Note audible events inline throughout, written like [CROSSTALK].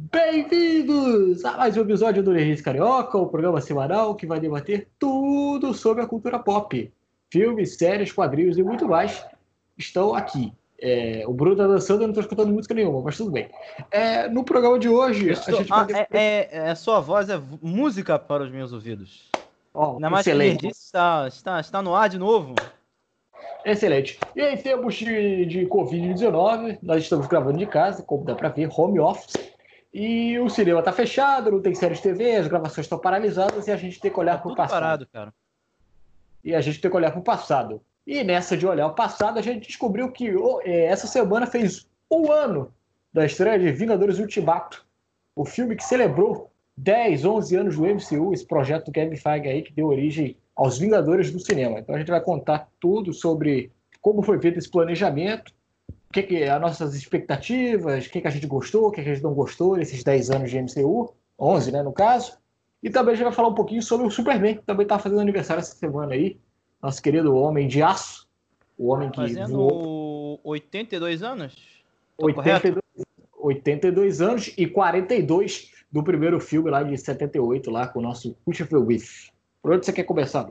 Bem-vindos a mais um episódio do Nerdice Carioca, o programa semanal que vai debater tudo sobre a cultura pop. Filmes, séries, quadrinhos e muito mais estão aqui. É, o Bruno tá dançando e eu não tô escutando música nenhuma, mas tudo bem. É, no programa de hoje, Estou... a gente ah, vai... é, é, sua voz é música para os meus ouvidos. Oh, Ainda mais excelente. que está, está, está no ar de novo. Excelente. E em tempos de, de Covid-19, nós estamos gravando de casa, como dá para ver, home office. E o cinema tá fechado, não tem séries de TV, as gravações estão paralisadas e a gente tem que olhar tá para o passado. parado, cara. E a gente tem que olhar para o passado. E nessa de olhar o passado, a gente descobriu que oh, é, essa semana fez um ano da estreia de Vingadores Ultimato, o filme que celebrou 10, 11 anos do MCU, esse projeto do Kevin Feige aí que deu origem aos Vingadores do cinema. Então a gente vai contar tudo sobre como foi feito esse planejamento, que, que as nossas expectativas, o que, que a gente gostou, o que, que a gente não gostou nesses 10 anos de MCU, 11, né, no caso. E também a gente vai falar um pouquinho sobre o Superman, que também está fazendo aniversário essa semana aí. Nosso querido Homem de Aço. O homem que. Fazendo voou. 82 anos? 82, 82 anos e 42 do primeiro filme lá de 78, lá com o nosso Christopher With. Por onde você quer começar?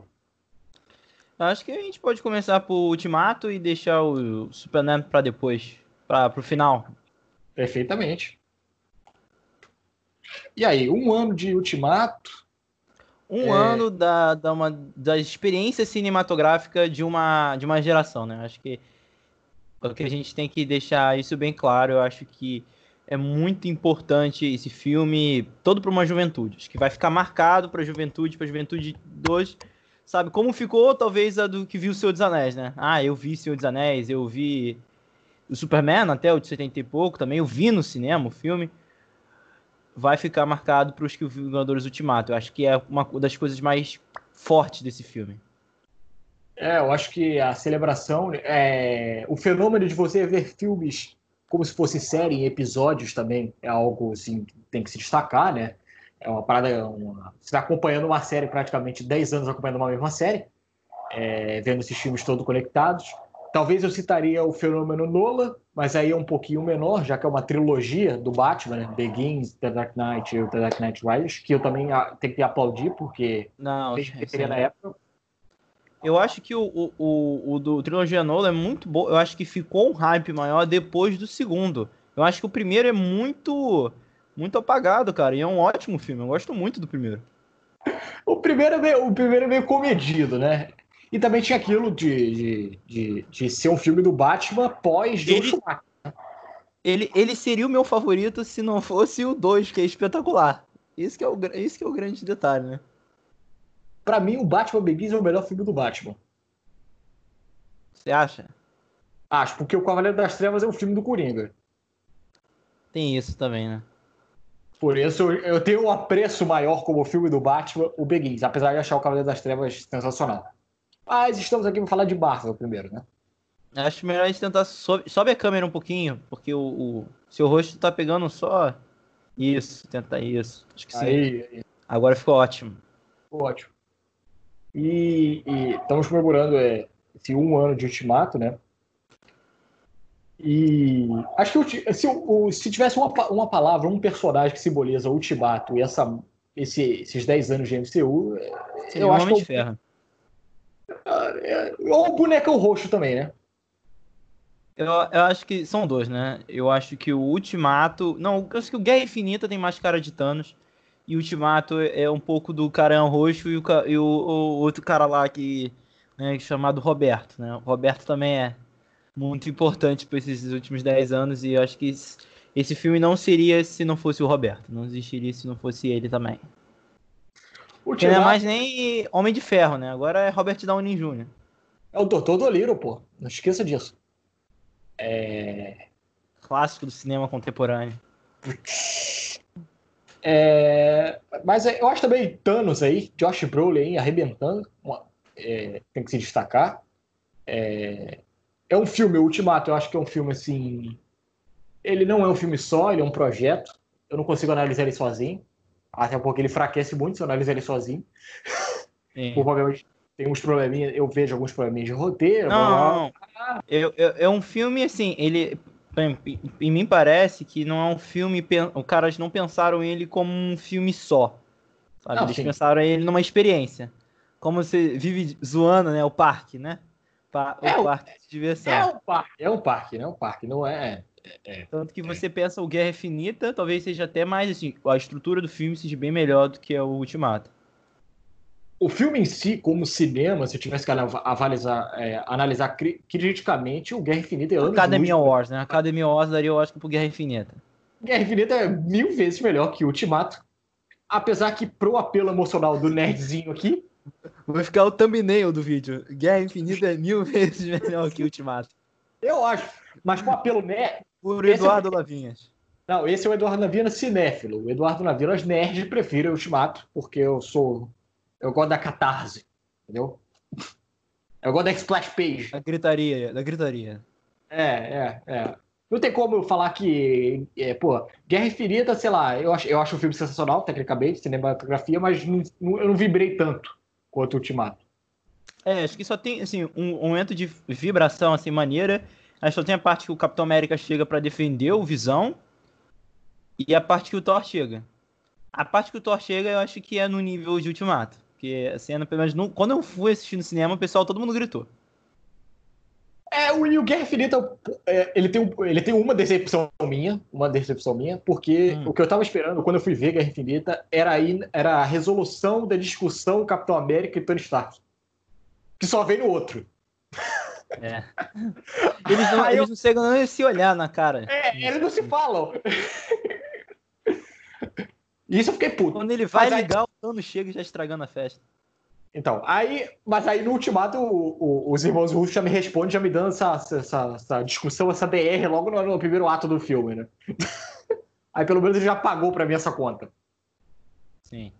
Acho que a gente pode começar por Ultimato e deixar o Superman para depois, para o final. Perfeitamente. E aí, um ano de Ultimato. Um é... ano da, da, uma, da experiência cinematográfica de uma, de uma geração, né? Acho que o que a gente tem que deixar isso bem claro. Eu acho que é muito importante esse filme todo para uma juventude. Acho que vai ficar marcado para a juventude, para a juventude de hoje sabe? Como ficou, talvez, a do que viu o Senhor dos Anéis, né? Ah, eu vi Senhor dos Anéis, eu vi o Superman até o de 70 e pouco também, eu vi no cinema o filme. Vai ficar marcado para os que o Vingadores Ultimato. Eu acho que é uma das coisas mais fortes desse filme. É, eu acho que a celebração, é, o fenômeno de você ver filmes como se fosse série em episódios também é algo assim que tem que se destacar, né? É uma parada. Uma... Você está acompanhando uma série praticamente 10 anos acompanhando uma mesma série, é, vendo esses filmes todos conectados. Talvez eu citaria o fenômeno Nola, mas aí é um pouquinho menor, já que é uma trilogia do Batman, né? Begins, The Dark Knight e The Dark Knight Rises, que eu também ah, tenho que aplaudir, porque Não, fez na época. Eu acho que o, o, o, o do trilogia Nola é muito bom. Eu acho que ficou um hype maior depois do segundo. Eu acho que o primeiro é muito muito apagado, cara. E é um ótimo filme. Eu gosto muito do primeiro. O primeiro é meio, o primeiro é meio comedido, né? E também tinha aquilo de, de, de, de ser um filme do Batman pós Joe ele, Schumacher. Ele, ele seria o meu favorito se não fosse o 2, que é espetacular. Isso que é o, isso que é o grande detalhe, né? Pra mim, o Batman Begins é o melhor filme do Batman. Você acha? Acho, porque o Cavaleiro das Trevas é um filme do Coringa. Tem isso também, né? Por isso eu tenho um apreço maior como filme do Batman, o Begins, apesar de achar o Cavaleiro das Trevas sensacional. Mas estamos aqui para falar de Marvel primeiro, né? Acho melhor a gente tentar sobe, sobe a câmera um pouquinho, porque o, o, seu rosto tá pegando só isso, tenta isso. Acho que sim. Aí, Agora ficou ótimo. Ficou ótimo. E, e, estamos comemorando é, esse um ano de Ultimato, né? E acho que se, se tivesse uma, uma palavra, um personagem que simboliza o Ultimato e essa, esse, esses 10 anos de MCU, Seria eu acho que. É de ferro. É, ou o bonecão roxo também, né? Eu, eu acho que são dois, né? Eu acho que o Ultimato. Não, eu acho que o Guerra Infinita tem mais cara de Thanos. E o Ultimato é um pouco do Carão Roxo e o, e o, o outro cara lá que. Né, chamado Roberto, né? O Roberto também é muito importante para esses últimos 10 anos e eu acho que esse filme não seria se não fosse o Roberto, não existiria se não fosse ele também. Porque não é mais nem Homem de Ferro, né? Agora é Robert Downey Jr. É o Doutor Doliro, pô. Não esqueça disso. É... Clássico do cinema contemporâneo. É... Mas eu acho também Thanos aí, Josh Brolin arrebentando. É... Tem que se destacar. É é um filme, o Ultimato, eu acho que é um filme assim. Ele não é um filme só, ele é um projeto. Eu não consigo analisar ele sozinho. Até porque ele enfraquece muito se eu analisar ele sozinho. Provavelmente tem uns probleminhas, eu vejo alguns probleminhas de roteiro. Não, não. Eu, eu, é um filme assim, ele. em mim parece que não é um filme. Os caras não pensaram ele como um filme só. Sabe? Não, Eles sim. pensaram ele numa experiência. Como você vive zoando, né? O parque, né? Pa é o parque de diversão. É um parque, é um parque, né? Um parque, não é. é, é Tanto que você pensa o Guerra Infinita, talvez seja até mais assim, a estrutura do filme seja bem melhor do que o Ultimato o filme em si, como cinema, se eu tivesse que avalizar, é, analisar criticamente, o Guerra Infinita é anos Academia Wars, né? Academia Wars daria o Oscar pro Guerra Infinita. Guerra Infinita é mil vezes melhor que o Ultimato. Apesar que pro apelo emocional do nerdzinho aqui... Vai ficar o thumbnail do vídeo. Guerra Infinita é mil [LAUGHS] vezes melhor que Ultimato. Eu acho. Mas com apelo nerd... Por Eduardo é... Lavinhas. Não, esse é o Eduardo Lavinas cinéfilo. O Eduardo Lavinas nerd prefere o Ultimato, porque eu sou eu gosto da catarse, entendeu? Eu gosto da splash page. Da gritaria, da gritaria. É, é, é. Não tem como eu falar que, é, pô, Guerra Infinita, sei lá, eu acho, eu acho o filme sensacional, tecnicamente, cinematografia, mas não, eu não vibrei tanto quanto o Ultimato. É, acho que só tem, assim, um, momento de vibração, assim, maneira. Acho que só tem a parte que o Capitão América chega para defender o Visão e a parte que o Thor chega. A parte que o Thor chega, eu acho que é no nível de Ultimato. Porque a cena, pelo menos, quando eu fui assistir no cinema, o pessoal, todo mundo gritou. É, o, o Guerra Infinita, é, ele, tem, ele tem uma decepção minha, uma decepção minha, porque hum. o que eu tava esperando quando eu fui ver Guerra Infinita era, aí, era a resolução da discussão Capitão América e Tony Stark. Que só vem no outro. É. Eles não, eles eu... não chegam nem se olhar na cara. É, eles não se falam. [LAUGHS] Isso eu fiquei puto. Quando ele vai mas ligar, aí... o Thanos chega já estragando a festa. Então, aí, mas aí no ultimato, o, o, os irmãos russos já me respondem, já me dando essa, essa, essa discussão, essa DR logo no, no, primeiro ato do filme, né? [LAUGHS] aí pelo menos ele já pagou pra mim essa conta. Sim.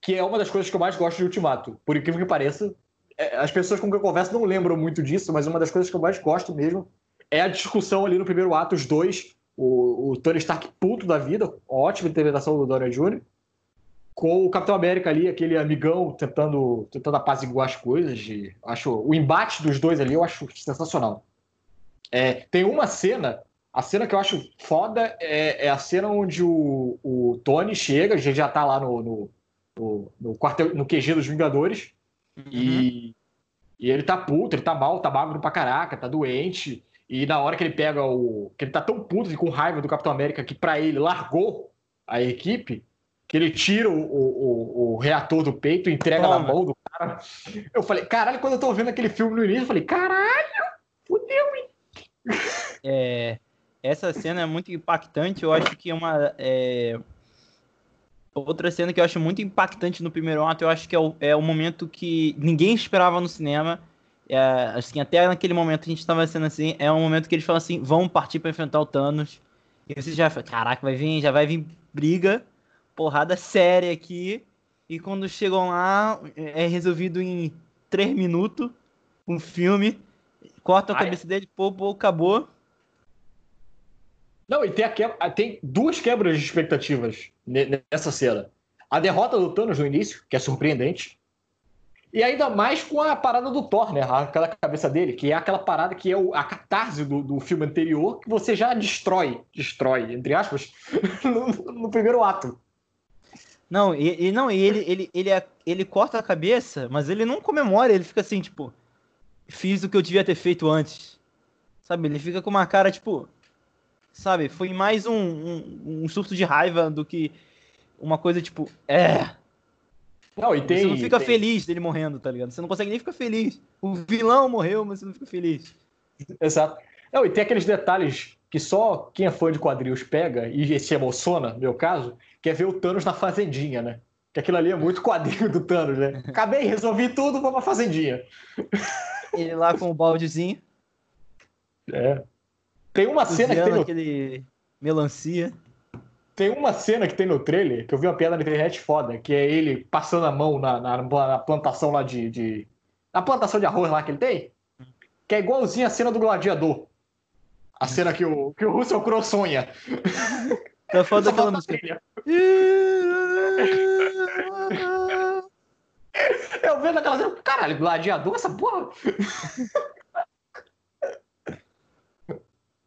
Que é uma das coisas que eu mais gosto de Ultimato. Por incrível que pareça, é, as pessoas com quem eu converso não lembram muito disso, mas uma das coisas que eu mais gosto mesmo é a discussão ali no primeiro ato, os dois o, o Tony Stark puto da vida, ótima interpretação do Dorian Jr., com o Capitão América ali, aquele amigão tentando, tentando apaziguar as coisas. De, acho o embate dos dois ali eu acho sensacional. É, tem uma cena, a cena que eu acho foda é, é a cena onde o, o Tony chega, já já tá lá no, no, no, no, quartel, no QG dos Vingadores, uhum. e, e ele tá puto, ele tá mal, tá magro pra caraca, tá doente. E na hora que ele pega o. que ele tá tão puto e com raiva do Capitão América que para ele largou a equipe, que ele tira o, o, o reator do peito e entrega Toma. na mão do cara. Eu falei, caralho, quando eu tô vendo aquele filme no início, eu falei, caralho, fudeu, hein? É, essa cena é muito impactante. Eu acho que é uma. É... Outra cena que eu acho muito impactante no primeiro ato, eu acho que é o, é o momento que ninguém esperava no cinema é, assim, até naquele momento a gente estava sendo assim, é um momento que eles falam assim, vamos partir para enfrentar o Thanos. E você já fala, caraca, vai vir, já vai vir briga, porrada séria aqui. E quando chegam lá, é resolvido em três minutos um filme, corta a Ai. cabeça dele, pô, pô, acabou. Não, e tem, a tem duas quebras de expectativas nessa cena. A derrota do Thanos no início, que é surpreendente, e ainda mais com a parada do Thor, né? Aquela cabeça dele, que é aquela parada que é o, a catarse do, do filme anterior, que você já destrói, destrói, entre aspas, [LAUGHS] no, no primeiro ato. Não, e, e, não, e ele, ele, ele, ele, ele corta a cabeça, mas ele não comemora, ele fica assim, tipo, fiz o que eu devia ter feito antes. Sabe? Ele fica com uma cara, tipo, sabe? Foi mais um, um, um surto de raiva do que uma coisa, tipo, é, não, e tem, você não fica tem... feliz dele morrendo, tá ligado? Você não consegue nem ficar feliz. O vilão morreu, mas você não fica feliz. Exato. Não, e tem aqueles detalhes que só quem é fã de quadrinhos pega e se emociona, no meu caso, que é ver o Thanos na fazendinha, né? Que aquilo ali é muito quadrinho do Thanos, né? Acabei, resolvi tudo, vou pra fazendinha. Ele lá com o baldezinho. É. Tem uma cena que tem aquele melancia. Tem uma cena que tem no trailer, que eu vi uma piada na internet foda, que é ele passando a mão na, na, na plantação lá de, de, Na plantação de arroz lá que ele tem, que é igualzinho a cena do gladiador. A cena que o, que o Russell Crowe sonha. Tá foda aquela música. Eu vendo aquela cena, caralho, gladiador, essa porra.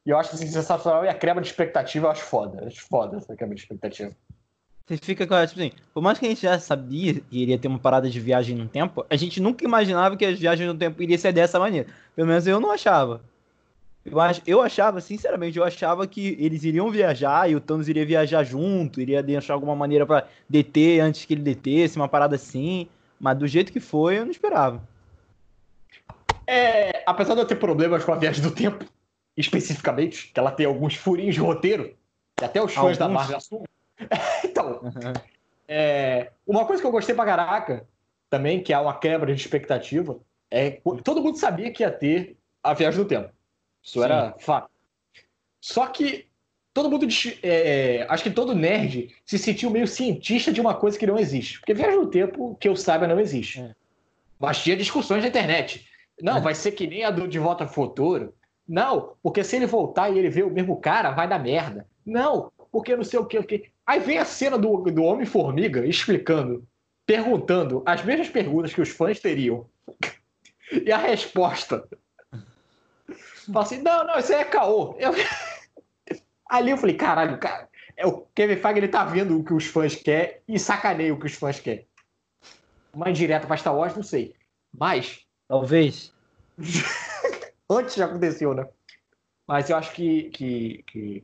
E eu acho assim, sensacional. E a crema de expectativa eu acho foda. Eu acho foda essa crema de expectativa. Você fica com tipo assim, por mais que a gente já sabia que iria ter uma parada de viagem no tempo, a gente nunca imaginava que as viagens no tempo iria ser dessa maneira. Pelo menos eu não achava. Eu, ach, eu achava, sinceramente, eu achava que eles iriam viajar e o Thanos iria viajar junto, iria deixar alguma maneira para deter antes que ele detesse, uma parada assim. Mas do jeito que foi, eu não esperava. É, apesar de eu ter problemas com a viagem do tempo, especificamente, que ela tem alguns furinhos de roteiro, que até os fãs alguns... da Marvel assumem. [LAUGHS] então, é, uma coisa que eu gostei pra caraca também, que é uma quebra de expectativa, é todo mundo sabia que ia ter a viagem do tempo. Isso Sim. era fato. Só que todo mundo, é, acho que todo nerd se sentiu meio cientista de uma coisa que não existe. Porque viagem no tempo, que eu saiba, não existe. É. Mas tinha discussões na internet. Não, é. vai ser que nem a do De Volta ao Futuro. Não, porque se ele voltar e ele ver o mesmo cara, vai dar merda. Não, porque não sei o que. O que. Aí vem a cena do, do Homem-Formiga explicando, perguntando as mesmas perguntas que os fãs teriam. [LAUGHS] e a resposta. Fala assim: não, não, isso aí é caô. Eu... [LAUGHS] Ali eu falei: caralho, cara. É, o Kevin Feige ele tá vendo o que os fãs querem e sacaneia o que os fãs querem. Uma indireta pra Star Wars, não sei. Mas. Talvez. [LAUGHS] Antes já aconteceu, né? Mas eu acho que, que, que,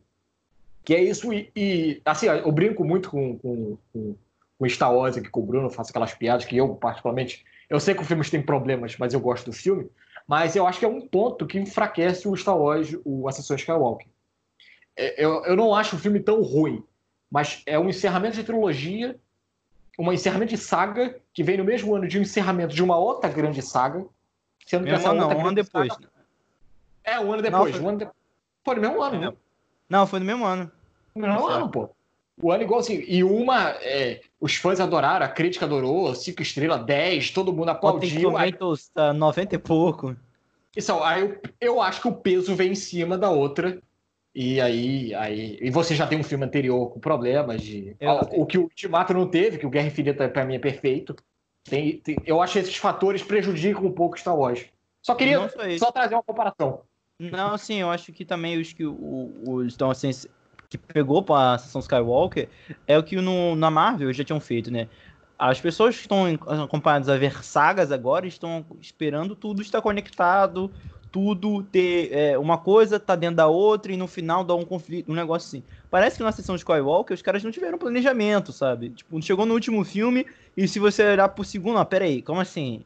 que é isso. E, e, assim, eu brinco muito com, com, com, com Star Wars aqui com o Bruno, faço aquelas piadas que eu, particularmente, eu sei que o filme tem problemas, mas eu gosto do filme. Mas eu acho que é um ponto que enfraquece o Star Wars, o Ascensão Skywalker. É, eu, eu não acho o filme tão ruim, mas é um encerramento de trilogia, um encerramento de saga que vem no mesmo ano de um encerramento de uma outra grande saga. Sendo que essa não, um ano depois. Saga... É, um ano depois. Não, foi... Um ano de... Foi no mesmo ano, né? Não, foi no mesmo ano. No mesmo ano, pô. O ano igual assim. E uma, é, os fãs adoraram, a crítica adorou, 5 estrelas, 10, todo mundo aplaudiu. Rotten Tomatoes tá 90 e pouco. Isso, aí eu, eu acho que o peso vem em cima da outra. E aí, aí. E você já tem um filme anterior com problemas de. Eu, o que o Ultimato não teve, que o Guerra Infinita pra mim é perfeito. Tem, tem, eu acho que esses fatores prejudicam um pouco Star Wars. Só queria só trazer uma comparação. Não, sim, eu acho que também os que os estão assim, que pegou para a sessão Skywalker é o que no, na Marvel já tinham feito, né? As pessoas que estão acompanhadas a ver sagas agora estão esperando tudo estar conectado, tudo ter é, uma coisa tá dentro da outra e no final dá um conflito, um negócio assim. Parece que na sessão Skywalker os caras não tiveram planejamento, sabe? Tipo, chegou no último filme e se você olhar pro segundo, ah, peraí, como assim?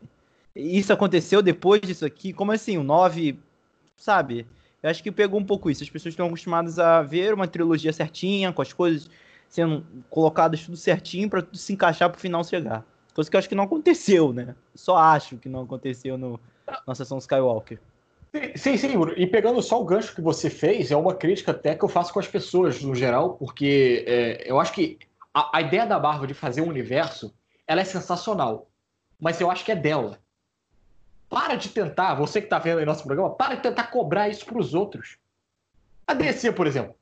Isso aconteceu depois disso aqui? Como assim? O 9, sabe? Eu acho que pegou um pouco isso. As pessoas estão acostumadas a ver uma trilogia certinha, com as coisas sendo colocadas tudo certinho para tudo se encaixar pro final chegar. Coisa que eu acho que não aconteceu, né? Só acho que não aconteceu no, na sessão Skywalker. Sim, sim, E pegando só o gancho que você fez, é uma crítica até que eu faço com as pessoas no geral, porque é, eu acho que a, a, ideia da Marvel de fazer um universo, ela é sensacional. Mas eu acho que é dela. Para de tentar, você que está vendo aí nosso programa, para de tentar cobrar isso para os outros. A DC, por exemplo,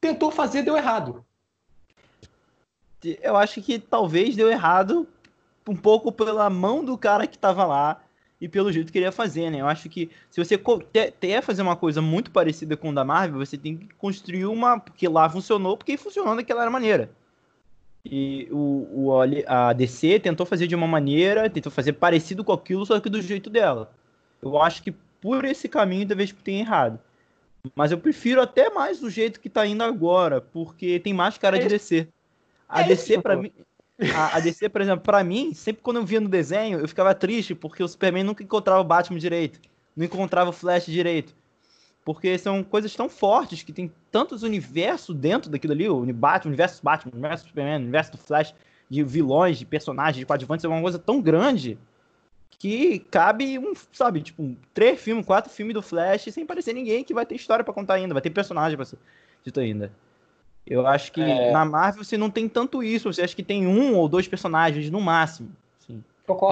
tentou fazer, deu errado. Eu acho que talvez deu errado um pouco pela mão do cara que estava lá e pelo jeito que ele ia fazer, né? Eu acho que se você quer fazer uma coisa muito parecida com o da Marvel, você tem que construir uma que lá funcionou porque funcionou daquela maneira. E o, o, a DC tentou fazer de uma maneira, tentou fazer parecido com aquilo, só que do jeito dela. Eu acho que por esse caminho talvez tenha errado. Mas eu prefiro até mais do jeito que tá indo agora, porque tem mais cara de DC. A é DC, para mim. A, a, DC, por exemplo, para mim, sempre quando eu via no desenho, eu ficava triste, porque o Superman nunca encontrava o Batman direito, não encontrava o Flash direito. Porque são coisas tão fortes que tem tantos universos dentro daquilo ali, o Batman, o universo Batman, o universo Superman, o universo do Flash, de vilões, de personagens, de coadjuvantes, é uma coisa tão grande que cabe um, sabe, tipo, um, três filmes, quatro filmes do Flash sem parecer ninguém que vai ter história para contar ainda, vai ter personagem pra ser dito ainda. Eu acho que é... na Marvel você não tem tanto isso, você acha que tem um ou dois personagens no máximo. Assim.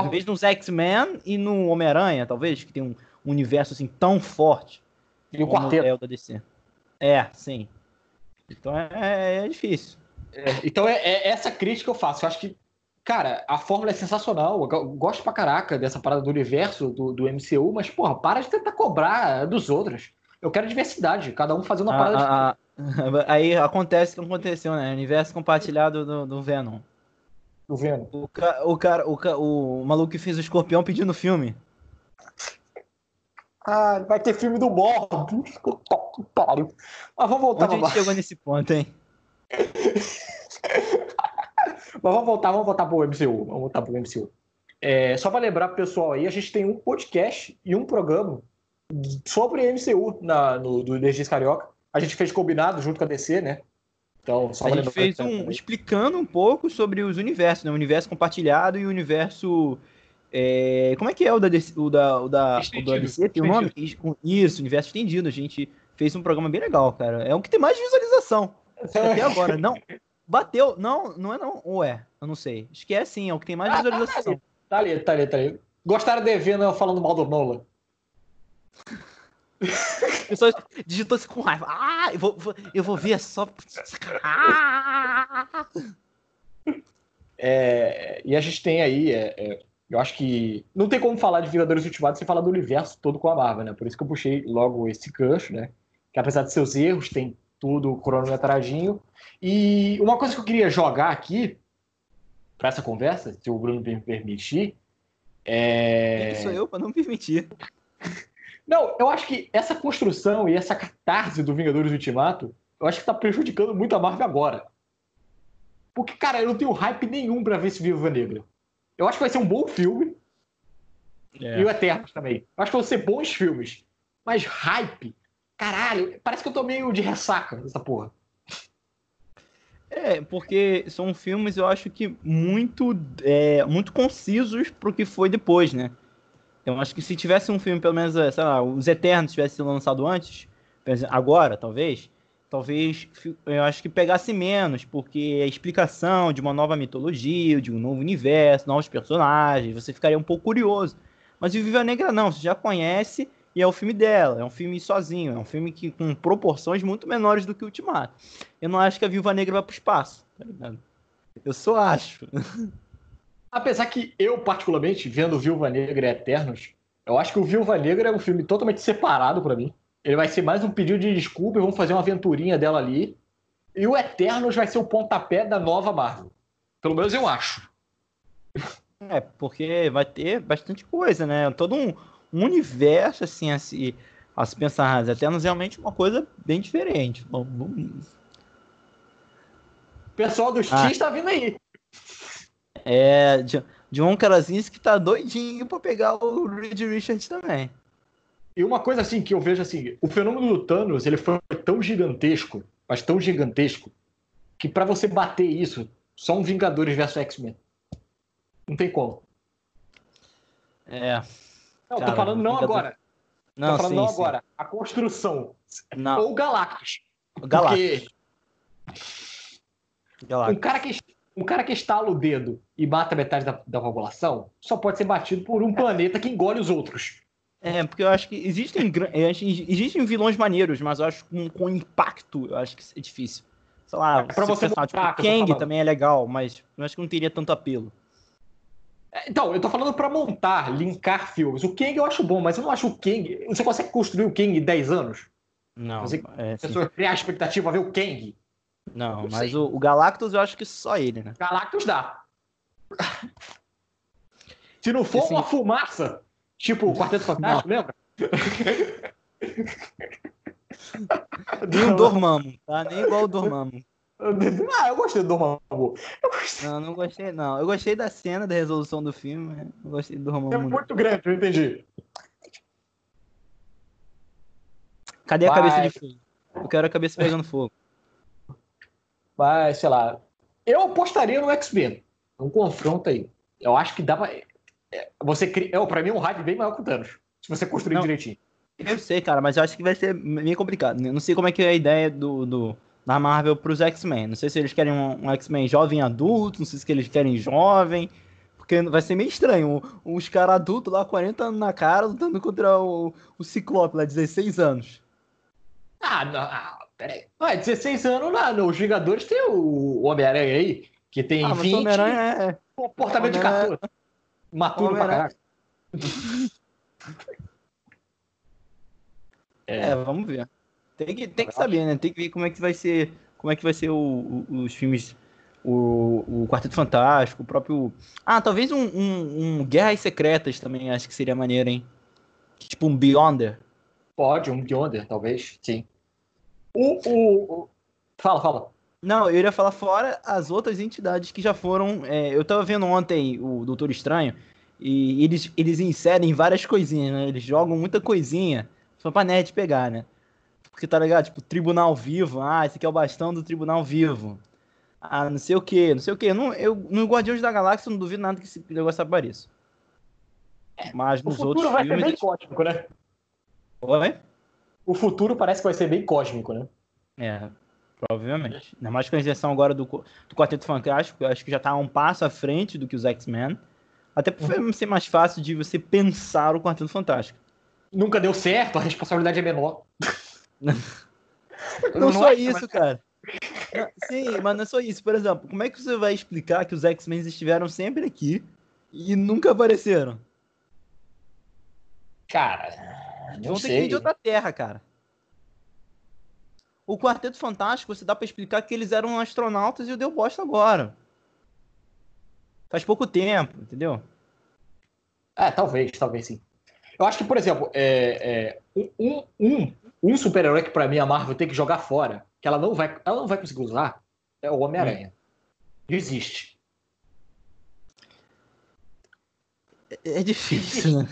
Talvez nos X-Men e no Homem-Aranha, talvez, que tem um universo assim tão forte. E o quarteto. É o da DC. É, sim. Então é, é, é difícil. É, então é, é, essa crítica que eu faço. Eu acho que, cara, a fórmula é sensacional. Eu gosto pra caraca dessa parada do universo do, do MCU, mas, porra, para de tentar cobrar dos outros. Eu quero diversidade, cada um fazendo uma parada. Ah, ah, [LAUGHS] aí acontece o que aconteceu, né? Universo compartilhado do, do Venom. Do Venom. O, ca, o cara, o, ca, o maluco que fez o escorpião pedindo filme. Ah, vai ter filme do Morbius. Pariu. Mas vamos voltar Onde a gente chegou nesse ponto, hein? [LAUGHS] Mas vamos voltar, vamos voltar pro MCU. Vamos voltar pro MCU. É, só para lembrar pro pessoal aí, a gente tem um podcast e um programa sobre MCU na, no, do Energias Carioca. A gente fez combinado junto com a DC, né? Então, só a gente fez um explicando um pouco sobre os universos, né? O universo compartilhado e o universo. É... Como é que é o da? O da, o da, o da DC tem um nome? Isso, universo estendido. A gente fez um programa bem legal, cara. É o que tem mais visualização. Até [LAUGHS] agora. Não. Bateu. Não, não é não. Ou é? Eu não sei. Acho que é sim, é o que tem mais ah, visualização. Tá ali, tá ali, tá ali. Gostaram de ver, né? Falando mal do Nolan. [LAUGHS] pessoas digitou assim com raiva. Ah, eu vou, eu vou ver só. Ah! É, e a gente tem aí, é, é, eu acho que não tem como falar de Vingadores Ultimato sem falar do universo todo com a Marvel, né? Por isso que eu puxei logo esse gancho, né? Que apesar de seus erros, tem tudo cronometradinho. E uma coisa que eu queria jogar aqui para essa conversa, se o Bruno me permitir, é. Quem sou eu para não permitir? [LAUGHS] Não, eu acho que essa construção e essa catarse do Vingadores Ultimato, eu acho que tá prejudicando muito a Marvel agora. Porque, cara, eu não tenho hype nenhum para ver esse Viva Negra. Eu acho que vai ser um bom filme. É. E o Eternos também. Eu acho que vão ser bons filmes. Mas hype, caralho, parece que eu tô meio de ressaca dessa porra. É, porque são filmes, eu acho que muito, é, muito concisos pro que foi depois, né? Eu acho que se tivesse um filme, pelo menos, é, sei lá, Os Eternos tivesse sido lançado antes, agora, talvez, talvez eu acho que pegasse menos, porque a explicação de uma nova mitologia, de um novo universo, novos personagens, você ficaria um pouco curioso. Mas o Viva Negra não, você já conhece e é o filme dela, é um filme sozinho, é um filme que com proporções muito menores do que o Ultimato. Eu não acho que a Viva Negra vai pro espaço, tá ligado? Eu só acho. [LAUGHS] Apesar que eu, particularmente, vendo Viúva Negra e Eternos, eu acho que o Viúva Negra é um filme totalmente separado para mim. Ele vai ser mais um pedido de desculpa e vamos fazer uma aventurinha dela ali. E o Eternos vai ser o pontapé da nova Marvel. Pelo menos eu acho. É, porque vai ter bastante coisa, né? Todo um, um universo, assim, a se, a se pensar. As Eternos é realmente uma coisa bem diferente. O pessoal do X ah. tá vindo aí. É, John Krasinski tá doidinho pra pegar o Reed Richards também. E uma coisa assim que eu vejo assim, o fenômeno do Thanos, ele foi tão gigantesco, mas tão gigantesco, que para você bater isso, só um Vingadores versus X-Men. Não tem como. É. Não, Cara, tô falando não Vingador... agora. Não, tô falando sim, não sim. agora. A construção. Não. Ou Galactus. Galactus. Porque... Galactus. Um cara que um cara que estala o dedo e mata metade da, da população só pode ser batido por um planeta que engole os outros. É, porque eu acho que existem, existem vilões maneiros, mas eu acho que com, com impacto, eu acho que é difícil. Sei lá, é, pra você pensar, tipo, o Kang também é legal, mas eu acho que não teria tanto apelo. É, então, eu tô falando para montar, linkar filmes. O Kang eu acho bom, mas eu não acho o Kang. Você consegue construir o Kang em 10 anos? Não. Você, é, a pessoa criar a expectativa ver o Kang. Não, não mas o, o, Galactus eu acho que só ele, né? Galactus dá. [LAUGHS] Se não for uma fumaça, tipo o Quarteto Fantástico, lembra? [LAUGHS] Nem o Dormammu, tá? Nem igual o Dormammu. [LAUGHS] Ah, eu gostei do Dormammu. Gostei. Não, não gostei, não. Eu gostei da cena da resolução do filme, mas não gostei do Dormammu. É muito grande, eu entendi. Cadê a Vai. cabeça de fogo? Eu quero a cabeça pegando fogo. Mas, sei lá. Eu apostaria no X-Men. Um confronto aí. Eu acho que dá pra. É, você cria. É, pra mim, um hype bem maior que o Thanos. Se você construir não, direitinho. Eu sei, cara, mas eu acho que vai ser meio complicado. Eu não sei como é que é a ideia do, do da Marvel pros X-Men. Não sei se eles querem um, um X-Men jovem adulto, não sei se eles querem jovem. Porque vai ser meio estranho. Os caras adultos lá, 40 anos na cara, lutando contra o, o Ciclope lá, 16 anos. Ah, não, ah, Peraí. Ué, 16 anos lá, nos Vingadores tem o Homem-Aranha aí, que tem ah, 20. Homem-Aranha é. Comportamento de 14. Maturo pra caralho. [LAUGHS] É, é vamos ver. Tem que, tem que saber, né? Tem que ver como é que vai ser, como é que vai ser o, o, os filmes, o, o Quarteto Fantástico, o próprio. Ah, talvez um, um, um Guerras Secretas também, acho que seria maneiro, hein? Tipo um Beyonder. Pode, um Beyonder, talvez, sim. O, o, o... Fala, fala. Não, eu iria falar fora as outras entidades que já foram. É, eu tava vendo ontem o Doutor Estranho e eles, eles inserem várias coisinhas, né? Eles jogam muita coisinha só pra net pegar, né? Porque tá ligado? Tipo, tribunal vivo. Ah, esse aqui é o bastão do tribunal vivo. Ah, não sei o que, não sei o que. Não, eu, no Guardiões da Galáxia eu não duvido nada que esse negócio apareça. É, Mas nos outros vai filmes. Ser bem cósmico, né? Oi? O futuro parece que vai ser bem cósmico, né? É, provavelmente. Ainda mais com a injeção agora do, do Quarteto Fantástico, eu acho que já tá um passo à frente do que os X-Men. Até por uhum. ser mais fácil de você pensar o Quarteto Fantástico. Nunca deu certo, a responsabilidade é menor. não, [LAUGHS] não só isso, mas... cara. Não, sim, mas não é só isso. Por exemplo, como é que você vai explicar que os X-Men estiveram sempre aqui e nunca apareceram? Cara, não Vão sei. ter que vir de outra terra, cara. O Quarteto Fantástico, você dá para explicar que eles eram astronautas e o deu bosta agora. Faz pouco tempo, entendeu? É, talvez, talvez sim. Eu acho que, por exemplo, é, é, um, um, um super-herói que para mim a Marvel tem que jogar fora, que ela não vai, ela não vai conseguir usar, é o Homem-Aranha. Existe. É, é difícil, né?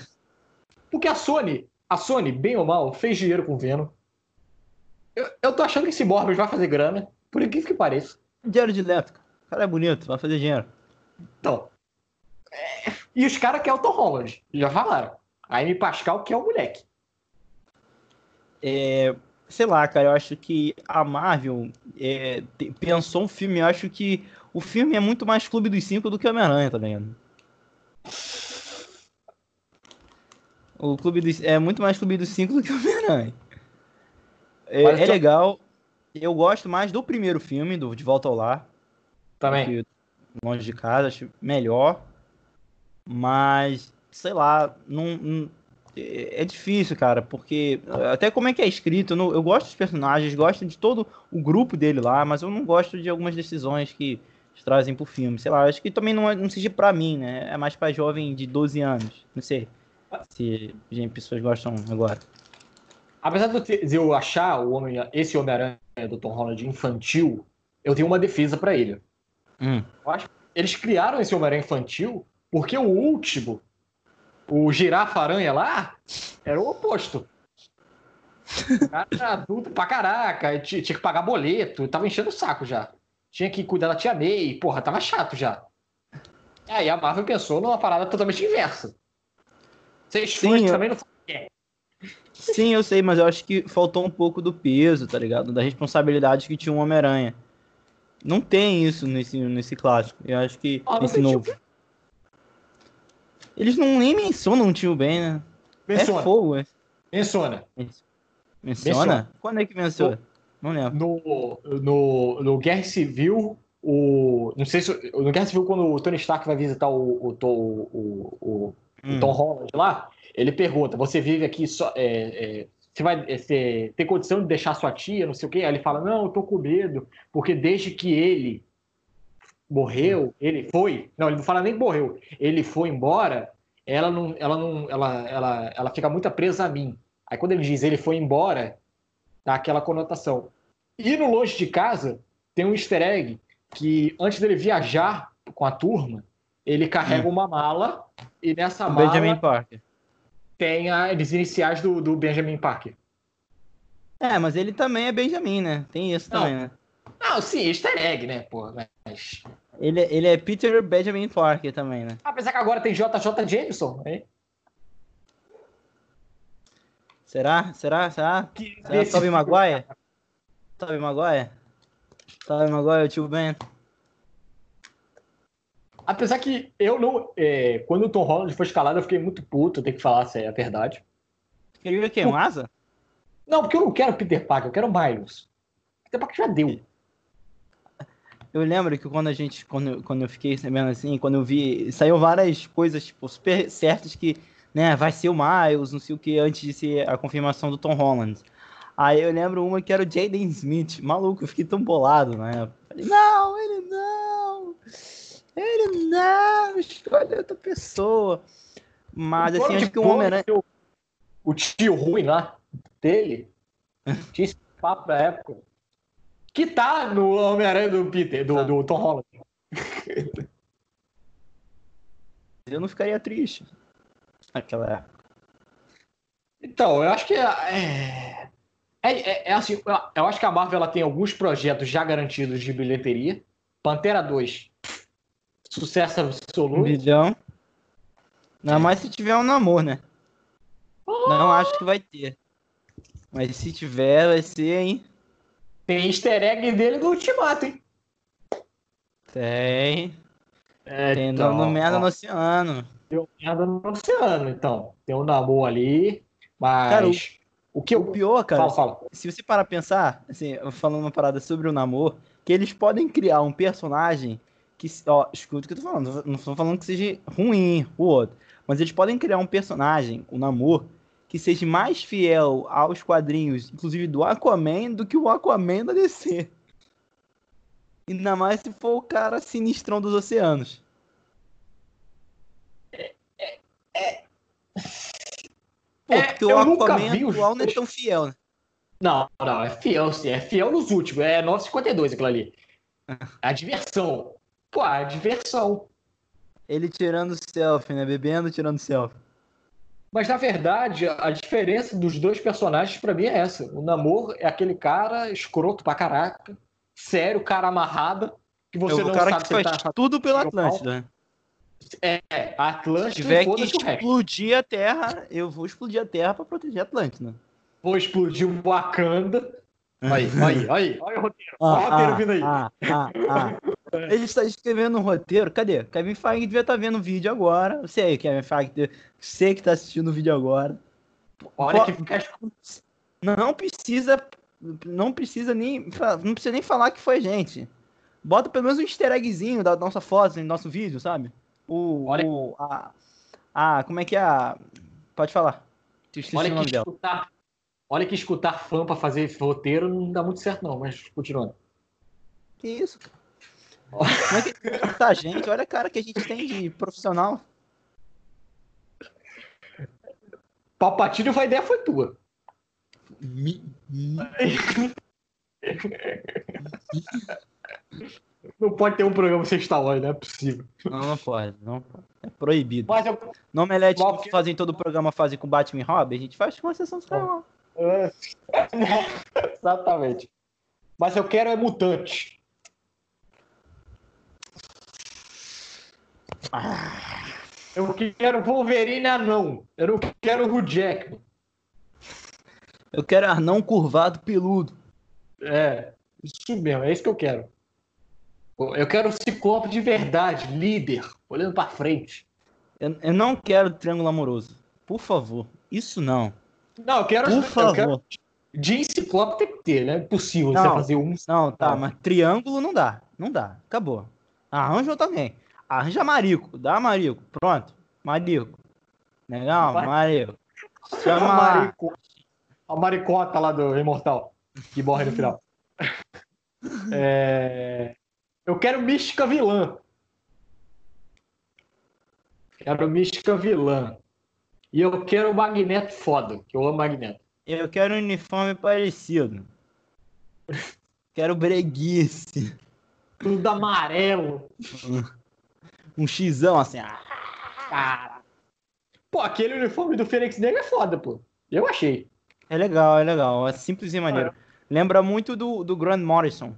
Porque a Sony, a Sony, bem ou mal, fez dinheiro com o Venom. Eu, eu tô achando que esse Morbius vai fazer grana, por incrível que pareça. Dinheiro de letra. O cara é bonito, vai fazer dinheiro. Então. É... E os caras querem o Tom Holland, já falaram. A Amy Pascal que é o moleque. É, sei lá, cara, eu acho que a Marvel é, pensou um filme, eu acho que o filme é muito mais Clube dos Cinco do que Homem-Aranha, tá ligado? O Clube dos, é muito mais Clube dos Cinco do que Homem-Aranha. É, é legal. Eu gosto mais do primeiro filme, do De Volta ao Lar. Também. Longe de casa, acho melhor. Mas, sei lá, não, não, é, é difícil, cara, porque até como é que é escrito, eu, eu gosto dos personagens, gosto de todo o grupo dele lá, mas eu não gosto de algumas decisões que trazem pro filme. Sei lá, acho que também não, é, não seja pra mim, né? É mais pra jovem de 12 anos. Não sei se gente, pessoas gostam agora. Apesar de eu achar o homem, esse Homem-Aranha do Tom Holland infantil, eu tenho uma defesa para ele. Hum. Eu acho que eles criaram esse Homem-Aranha infantil porque o último, o Girafa-Aranha lá, era o oposto. O cara era adulto pra caraca, tinha, que pagar boleto, tava enchendo o saco já. Tinha que cuidar da tia May, porra, tava chato já. Aí a Marvel pensou numa parada totalmente inversa. Vocês fãs também não Sim, eu sei, mas eu acho que faltou um pouco do peso, tá ligado? Da responsabilidade que tinha o um Homem-Aranha. Não tem isso nesse, nesse clássico. Eu acho que ah, nesse novo. Tio... Eles não nem mencionam o tio Ben, né? Menciona. É fogo, é. Menciona. Menciona? menciona? Quando é que menciona? Não lembro. No, no, no Guerra Civil, o. Não sei se. No Guerra Civil, quando o Tony Stark vai visitar o, o, o, o, hum. o Tom Holland lá, ele pergunta: você vive aqui só. É, é, você vai é, você tem condição de deixar sua tia, não sei o quê? Aí ele fala: não, eu tô com medo, porque desde que ele morreu, ele foi. Não, ele não fala nem que morreu. Ele foi embora, ela não, ela não, ela, ela, ela fica muito presa a mim. Aí quando ele diz ele foi embora, dá aquela conotação. E no Longe de Casa tem um easter egg que antes dele viajar com a turma, ele carrega hum. uma mala e nessa mala Benjamin Parker tem as iniciais do, do Benjamin Parker. É, mas ele também é Benjamin, né? Tem isso não. também, né? Não, sim, easter egg, né, pô, mas... Ele, ele é Peter Benjamin Parker também, né? Apesar que agora tem JJ Jameson, hein? Será? Será? Será? Que Será Tobey Maguire? Tobey Maguire? Tobey Maguire, o tio Ben? Apesar que eu não. É, quando o Tom Holland foi escalado, eu fiquei muito puto, eu tenho que falar se é a verdade. Queria o quê? Um asa? Não, porque eu não quero Peter Parker, eu quero Miles. Peter Parker já deu. Eu lembro que quando a gente. Quando, quando eu fiquei sabendo assim, quando eu vi. Saiu várias coisas, tipo, super certas que né, vai ser o Miles, não sei o que, antes de ser a confirmação do Tom Holland. Aí eu lembro uma que era o Jaden Smith. Maluco, eu fiquei tão bolado na época. Falei, não, ele não! Ele não! Escolhe outra pessoa. Mas assim, acho que o Homem-Aranha. O tio ruim lá dele tinha esse papo da época. Que tá no Homem-Aranha do Peter, do, do Tom Holland. Eu não ficaria triste naquela época. Então, eu acho que é, é, é, é, assim, eu acho que a Marvel ela tem alguns projetos já garantidos de bilheteria. Pantera 2, sucesso absoluto. Um bilhão. Não, mais se tiver um namoro, né? Oh! Não acho que vai ter. Mas se tiver, vai ser, hein? Tem easter egg dele do Ultimato, hein? Tem. É, tem então, no merda no oceano. Tem um merda no oceano, então. Tem um namoro ali, mas... Cara, o o que o pior, cara, fala, fala. se você parar a pensar, assim, falando uma parada sobre o namoro, que eles podem criar um personagem que, ó, escuta o que eu tô falando, não estou falando que seja ruim o outro, mas eles podem criar um personagem, o namoro, que seja mais fiel aos quadrinhos, inclusive do Aquaman, do que o Aquaman da DC. Ainda mais se for o cara sinistrão dos oceanos. É, é, é... É, porque o Aquaman atual não é tão fiel, né? Não, não, é fiel sim. É fiel nos últimos. É 9,52 aquilo ali. A diversão. Pô, a diversão. Ele tirando selfie, né? Bebendo, tirando selfie. Mas na verdade, a diferença dos dois personagens para mim é essa. O Namor é aquele cara escroto pra caraca, sério, cara amarrado, que você é o não cara sabe que faz tá tudo pela Atlântida. Né? É, a Atlântida. Se tiver que explodir a Terra, eu vou explodir a Terra para proteger a Atlântida. Vou explodir o Wakanda. Aí, aí, aí, olha o roteiro. Ah, olha o roteiro ah, vindo aí. Ah, ah, ah. Ele está escrevendo um roteiro. Cadê? Kevin Feige devia estar tá vendo o vídeo agora. Você aí, Kevin Feige, você que está assistindo o vídeo agora. Olha que fica... Não precisa, não precisa nem, não precisa nem falar que foi gente. Bota pelo menos um easter eggzinho da nossa foto, no nosso vídeo, sabe? O, Olha... o a, a, como é que é a... Pode falar. Olha que, escutar, olha que escutar fã para fazer roteiro não dá muito certo não, mas continuando. Que isso, Como é que tá, gente? Olha a cara que a gente tem de profissional. Papatinho, a ideia foi tua. Mi, mi. Não pode ter um programa sem Star Wars, não é possível. Não, não pode. Não pode. É proibido. Mas eu... No Omelete que fazem todo o programa fazem com Batman e Robin, a gente faz com uma sessão Star Wars. É. [LAUGHS] Exatamente. Mas eu quero é mutante. Eu quero Wolverine anão. Eu não quero o Jackman. Eu quero anão curvado peludo. É, isso mesmo, é isso que eu quero. Eu quero o Ciclope de verdade, líder, olhando para frente. Eu, eu, não quero triângulo amoroso. Por favor, isso não. Não, eu quero. Por eu favor. Quero, de Ciclope tem que ter, né? É impossível não, você fazer um. Não, tá, mas triângulo não dá. Não dá. Acabou. Arranja também. Arranja marico. Dá marico. Pronto. Marico. Legal? Marico. Chama a, marico, a maricota lá do Imortal. Que morre no final. [LAUGHS] é... Eu quero mística vilã. Quero mística vilã. E eu quero o Magneto foda, que eu amo Magneto. Eu quero um uniforme parecido. [LAUGHS] quero breguice. Tudo amarelo. [LAUGHS] um xizão assim. Ah, cara. Pô, aquele uniforme do Fênix Negro é foda, pô. Eu achei. É legal, é legal. É simples e maneiro. É. Lembra muito do, do Grant Morrison.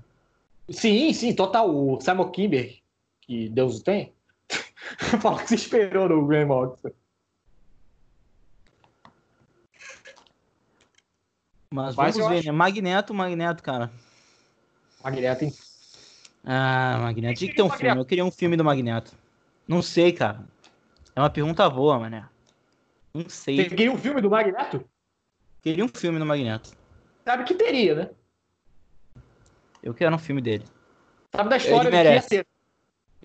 Sim, sim, total. O Simon Kimber, que Deus o tem, [LAUGHS] fala que se esperou no Graham Morrison. Mas, Mas vamos ver, acho... né? Magneto, Magneto, cara. Magneto, hein? Ah, Magneto. Tinha que ter um filme. Eu queria um filme do Magneto. Não sei, cara. É uma pergunta boa, mané. Não sei. Você queria um filme do Magneto? Queria um filme do Magneto. Sabe que teria, né? Eu quero um filme dele. Sabe da história Ele merece. Que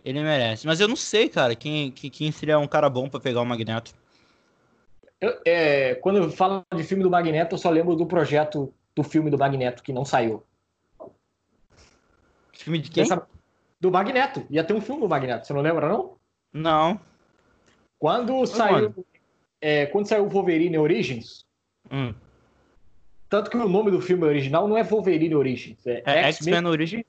Ele merece. Mas eu não sei, cara, quem, quem seria um cara bom para pegar o Magneto. Eu, é, quando eu falo de filme do Magneto, eu só lembro do projeto do filme do Magneto que não saiu. Filme de quem? Do Magneto. Ia ter um filme do Magneto, você não lembra, não? Não. Quando saiu. É, quando saiu o Wolverine Origins. Hum. Tanto que o nome do filme original não é Wolverine Origins. É, é X-Men Origins.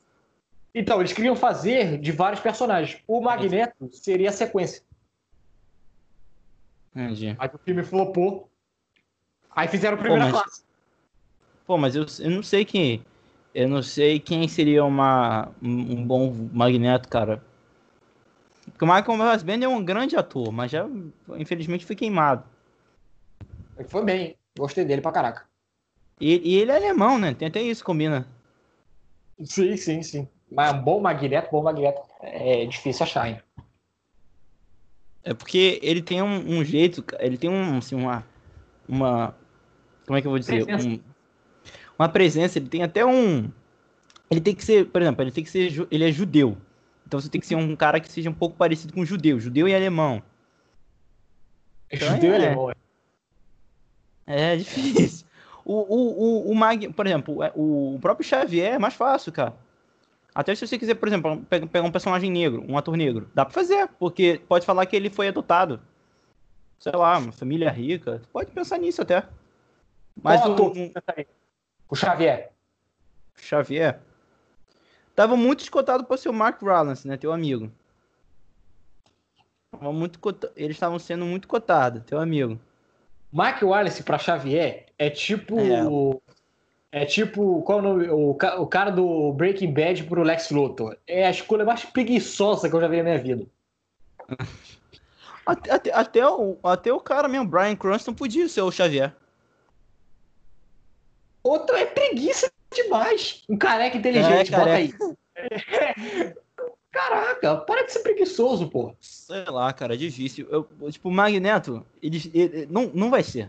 Então, eles queriam fazer de vários personagens. O Magneto seria a sequência. Entendi. Aí o filme flopou. Aí fizeram a primeira Pô, mas... classe. Pô, mas eu, eu não sei quem. Eu não sei quem seria uma, um bom Magneto, cara. Porque o Michael Fassbender é um grande ator, mas já, infelizmente, foi queimado. Ele foi bem. Gostei dele pra caraca. E, e ele é alemão, né? Tem até isso, combina. Sim, sim, sim. Mas um bom Magneto, bom Magneto é difícil achar, hein? É porque ele tem um, um, jeito, ele tem um, assim, uma, uma, como é que eu vou dizer, presença. Um, uma presença, ele tem até um, ele tem que ser, por exemplo, ele tem que ser, ele é judeu, então você tem que ser um cara que seja um pouco parecido com judeu, judeu e alemão. Então, judeu é, e alemão. É, é difícil. O, o, o, o Mag, por exemplo, é, o, o próprio Xavier é mais fácil, cara. Até se você quiser, por exemplo, pegar um personagem negro, um ator negro, dá pra fazer, porque pode falar que ele foi adotado. Sei lá, uma família rica. Pode pensar nisso até. Mas o, um, o Xavier. Xavier. Tava muito escotado por seu Mark Rylance, né? Teu amigo. Tava muito cota... Eles estavam sendo muito cotados, teu amigo. Mark Wallace para Xavier é tipo é. É tipo, qual o nome? O, o cara do Breaking Bad pro Lex Luthor. É a escolha mais preguiçosa que eu já vi na minha vida. Até, até, até, o, até o cara mesmo, Brian Cranston, podia ser o Xavier. Outro é preguiça demais. Um careca inteligente, é, bota aí. [LAUGHS] Caraca, para de ser preguiçoso, pô. Sei lá, cara, é difícil. Eu, tipo, o Magneto, ele, ele, não, não vai ser.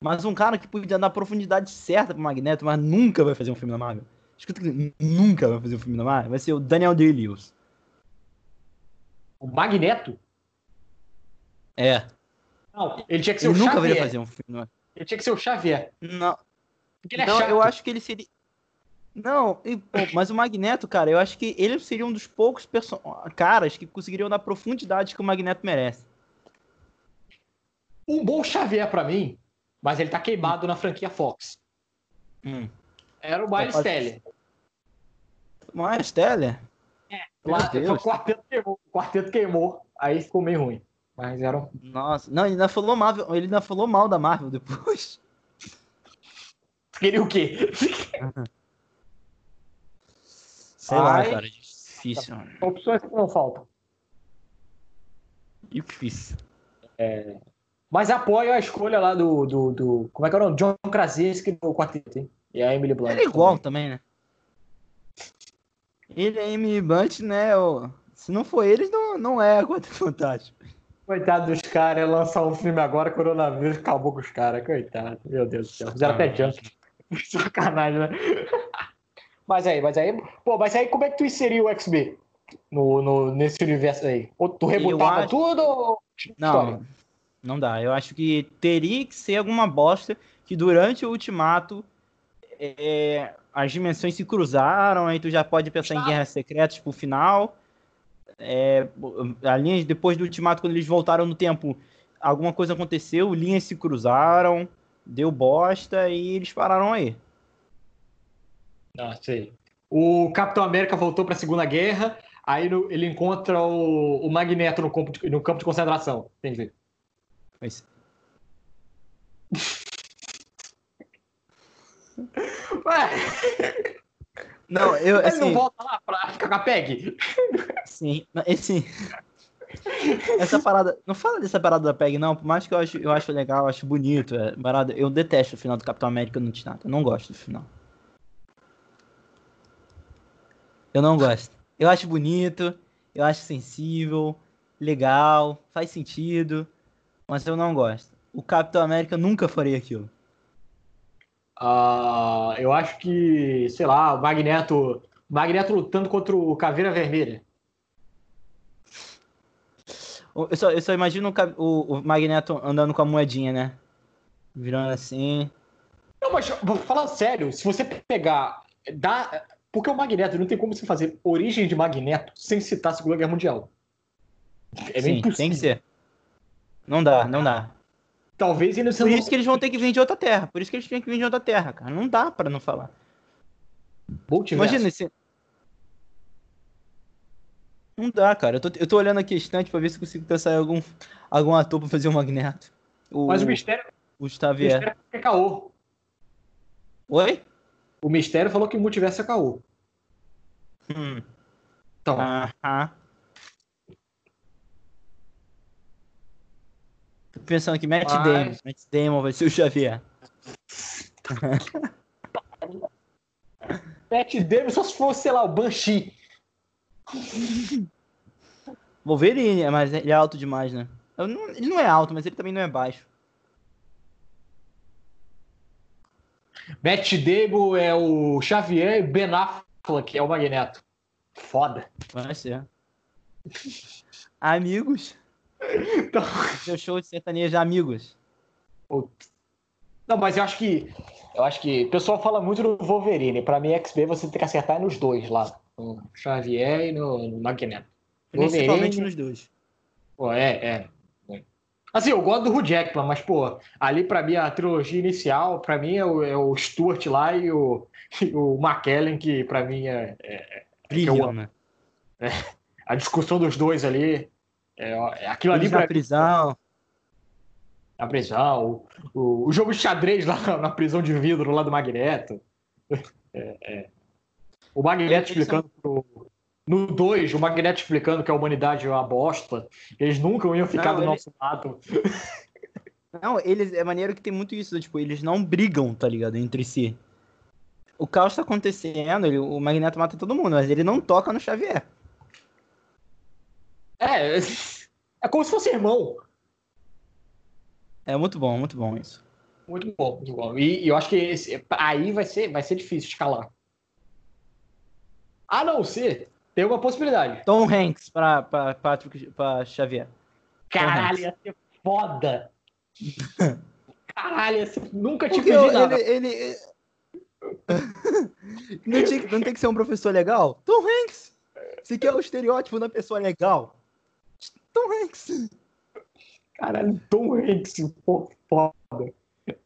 Mas um cara que podia dar a profundidade certa pro Magneto, mas nunca vai fazer um filme da Marvel. Escuta que nunca vai fazer um filme da Marvel. Vai ser o Daniel Day-Lewis. O Magneto? É. Não, ele tinha que ser ele o nunca Xavier. Nunca fazer um filme. Ele tinha que ser o Xavier. Não. Porque ele é não, eu acho que ele seria. Não, mas o Magneto, cara, eu acho que ele seria um dos poucos caras que conseguiriam dar profundidade que o Magneto merece. Um bom Xavier para mim mas ele tá queimado na franquia Fox. Hum. Era o Miles Teller. Miles Teller? É, lá, o, quarteto queimou, o quarteto queimou, aí ficou meio ruim. Mas era. Nossa, não, ele ainda falou mal, ele ainda falou mal da Marvel depois. Queria o quê? Sei Ai, lá, cara, difícil. Opções que não faltam. Difícil. É, mas apoio a escolha lá do. do, do como é que é o nome? John Krasinski no quarteto, hein? E a Emily Blunt. Ele é igual também, né? Ele é Emily Blunt, né? Se não for eles, não, não é a Quarteto Fantástico. Coitado dos caras, lançar um filme agora, coronavírus, acabou com os caras. Coitado, meu Deus do céu. Fizeram até junk. [LAUGHS] Sacanagem, né? Mas aí, mas aí. Pô, mas aí como é que tu inseriu o XB no, no, nesse universo aí? Ou tu rebutava acho... tudo ou. Não. História? Não dá. Eu acho que teria que ser alguma bosta que durante o ultimato é, as dimensões se cruzaram, aí tu já pode pensar em guerras secretas pro final. É, depois do ultimato, quando eles voltaram no tempo, alguma coisa aconteceu, linhas se cruzaram, deu bosta e eles pararam aí. Ah, sei. O Capitão América voltou para a Segunda Guerra, aí no, ele encontra o, o Magneto no campo, de, no campo de concentração. Entendi. Mas. [LAUGHS] Ué. Não, eu. Ele assim, não volta lá pra ficar com a PEG? Sim, esse. Essa parada. Não fala dessa parada da PEG, não. Por mais que eu acho, eu acho legal, eu acho bonito. É, parada, eu detesto o final do Capitão América no Ultimato. Eu não gosto do final. Eu não gosto. Eu acho bonito, eu acho sensível, legal, faz sentido mas eu não gosto. O Capitão América nunca faria aquilo. Uh, eu acho que, sei lá, o Magneto, Magneto lutando contra o Caveira Vermelha. Eu só, eu só imagino o, o, Magneto andando com a moedinha, né? Virando assim. Não, mas falando sério, se você pegar. Dá, porque o Magneto não tem como você fazer origem de Magneto sem citar a Segunda Guerra Mundial. É Sim, impossível. Tem que ser. Não dá, não dá. Talvez eles Por isso que eles vão ter que vir de outra terra. Por isso que eles têm que vir de outra terra, cara. Não dá para não falar. Multiverso. Imagina esse. Não dá, cara. Eu tô, eu tô olhando aqui a estante pra ver se consigo pensar em algum, algum ator pra fazer o Magneto. O, Mas o mistério. O Xavier. O mistério é caô. Oi? O mistério falou que o multiverso é caô. Hum. Então. Aham. Tô pensando que Matt Mas... Damon. Matt Damon vai ser o Xavier. [LAUGHS] Matt Damon só se fosse, sei lá, o Banshee. Wolverine, mas ele é alto demais, né? Ele não é alto, mas ele também não é baixo. Matt Damon é o Xavier e Ben Affleck é o Magneto. Foda. Vai ser. Amigos. Então... Seu show de sertanejo amigos. Não, mas eu acho que. Eu acho que. O pessoal fala muito do Wolverine. Pra mim, XB você tem que acertar nos dois lá. No Xavier e no, no Magneto. Principalmente nos dois. Pô, é, é. Assim, eu gosto do Hugh Jackman, mas, pô, ali pra mim a trilogia inicial, pra mim é o, é o Stuart lá e o, e o McKellen, que pra mim é. é, é Brilham, né? É, a discussão dos dois ali. É, é aquilo Eles ali na prisão. Na prisão. O, o, o, jogo de xadrez lá na prisão de vidro lá do Magneto. É, é. o Magneto explicando são... pro, no 2, o Magneto explicando que a humanidade é uma bosta. Eles nunca iam ficar não, do nosso lado. [LAUGHS] Não, eles é maneiro que tem muito isso, tipo, eles não brigam, tá ligado, entre si. O caos tá acontecendo, ele, o Magneto mata todo mundo, mas ele não toca no Xavier. É, [LAUGHS] é como se fosse irmão. É muito bom, muito bom isso. Muito bom, muito bom. E, e eu acho que esse, aí vai ser, vai ser difícil escalar. A não ser tem uma possibilidade. Tom Hanks pra, pra, Patrick, pra Xavier. Caralho, ia ser foda. [LAUGHS] Caralho, ia ser... nunca tinha pedido nada. Ele, ele... [LAUGHS] não, tinha, não tem que ser um professor legal? Tom Hanks! Você quer o estereótipo da pessoa legal? Tom Hanks! Caralho, Tom Hanks, pô, foda.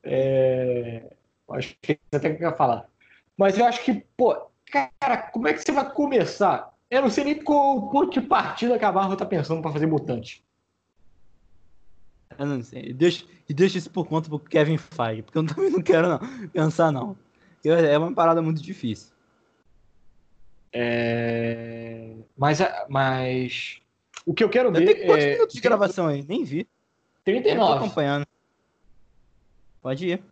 É... Acho que você até quer falar. Mas eu acho que, pô, cara, como é que você vai começar? Eu não sei nem qual ponto de partida que a Marvel tá pensando pra fazer mutante. Eu não sei. E deixa, deixa isso por conta pro Kevin Feige, porque eu [LAUGHS] também não quero não, pensar, não. É uma parada muito difícil. É... Mas, mas o que eu quero ver. Tem quantos é... minutos de gravação aí? Nem vi. 39. Eu tô acompanhando. Pode ir.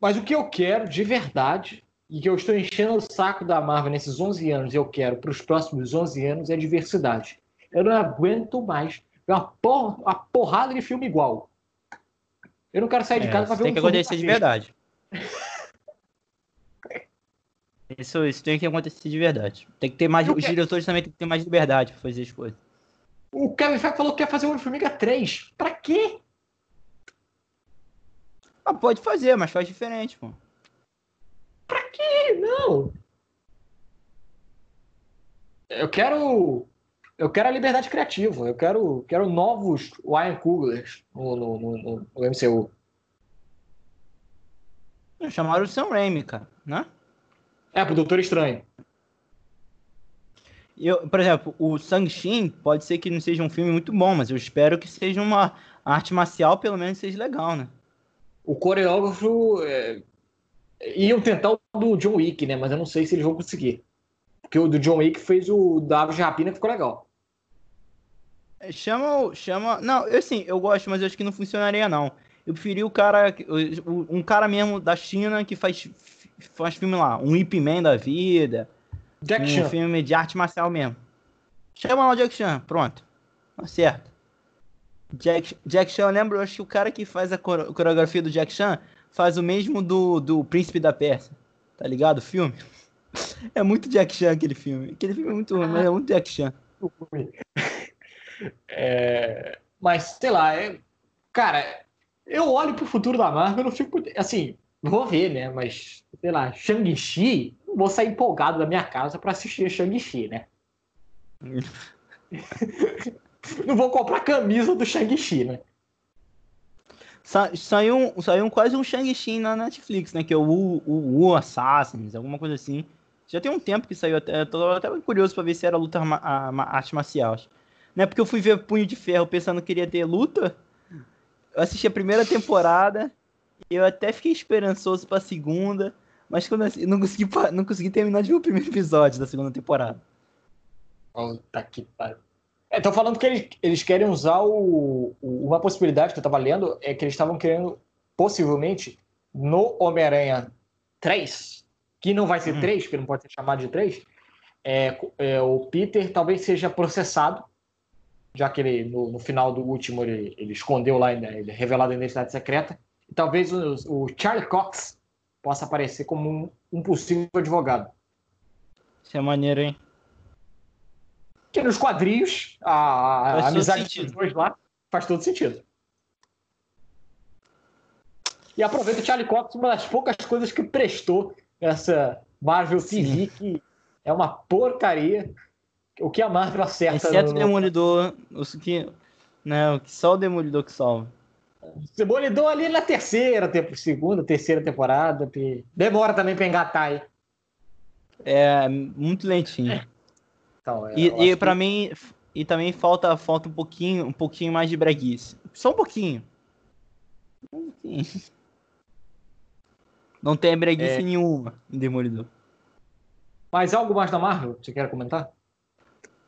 Mas o que eu quero de verdade e que eu estou enchendo o saco da Marvel nesses 11 anos e eu quero para os próximos 11 anos é diversidade. Eu não aguento mais uma, porra, uma porrada de filme igual. Eu não quero sair de é, casa para ver tem um Tem que acontecer de verdade. Isso, isso tem que acontecer de verdade. Tem que ter mais. Os diretores também têm que ter mais liberdade para fazer as coisas. O Kevin Feige falou que quer fazer o Homem-Formiga 3. Pra quê? Ah, pode fazer, mas faz diferente, pô. Pra quê? Não. Eu quero. Eu quero a liberdade criativa. Eu quero, quero novos Coogler no, no, no, no MCU. Chamaram o Sam Raimi, cara, né? É, pro Doutor Estranho. Eu, por exemplo, o Shang-Chi pode ser que não seja um filme muito bom, mas eu espero que seja uma arte marcial, pelo menos seja legal, né? O coreógrafo é, Iam tentar o do John Wick, né? Mas eu não sei se eles vão conseguir. Porque o do John Wick fez o da Aves de Rapina que ficou legal. É, chama, chama. Não, eu assim, eu gosto, mas eu acho que não funcionaria, não. Eu preferi o cara. Um cara mesmo da China que faz, faz filme lá. Um Ip Man da vida. Jack um Chan. filme de arte marcial mesmo. Chama lá o Jack Chan, pronto. Tá certo. Jack, Jack Chan, eu lembro, eu acho que o cara que faz a coreografia do Jack Chan faz o mesmo do, do Príncipe da Pérsia. Tá ligado? O filme. É muito Jack Chan aquele filme. Aquele filme é muito ruim, mas é muito Jack Chan. [LAUGHS] É, mas, sei lá, é, cara, Eu olho pro futuro da Marvel e não fico. Assim, vou ver, né? Mas, sei lá, Shang-Chi, vou sair empolgado da minha casa para assistir Shang-Chi, né? [LAUGHS] não vou comprar camisa do Shang-Chi, né? Sa saiu, saiu quase um Shang-Chi na Netflix, né? Que é o o, o Assassins, alguma coisa assim. Já tem um tempo que saiu, até, tô até curioso pra ver se era luta a, a, arte marcial. Não é porque eu fui ver Punho de Ferro pensando que queria ter luta. Eu assisti a primeira temporada, eu até fiquei esperançoso pra segunda, mas quando eu não consegui, não consegui terminar de ver o primeiro episódio da segunda temporada. Puta que pariu. Estão é, falando que eles, eles querem usar o, o, uma possibilidade que eu estava lendo, é que eles estavam querendo, possivelmente, no Homem-Aranha 3, que não vai ser hum. 3, porque não pode ser chamado de 3, é, é, o Peter talvez seja processado, já que ele, no, no final do último, ele, ele escondeu lá, ele revelado a identidade secreta, e talvez o, o Charlie Cox possa aparecer como um, um possível advogado. Isso é maneiro, hein? Que nos quadrinhos a, a amizade dos dois lá faz todo sentido. E aproveita o Charlie Cox, uma das poucas coisas que prestou essa Marvel TV, que é uma porcaria. O que a Marvel acerta. Exceto no... o Demolidor, o que, não, só o Demolidor que salva. Demolidor ali na terceira, segunda, terceira temporada. Demora também pra engatar aí. É, muito lentinho. [LAUGHS] Então, é, e e para que... mim e também falta falta um pouquinho um pouquinho mais de breguice. Só um pouquinho. Um pouquinho. [LAUGHS] Não tem breguice é... nenhuma em Demolidor. Mas algo mais da Marvel que você quer comentar?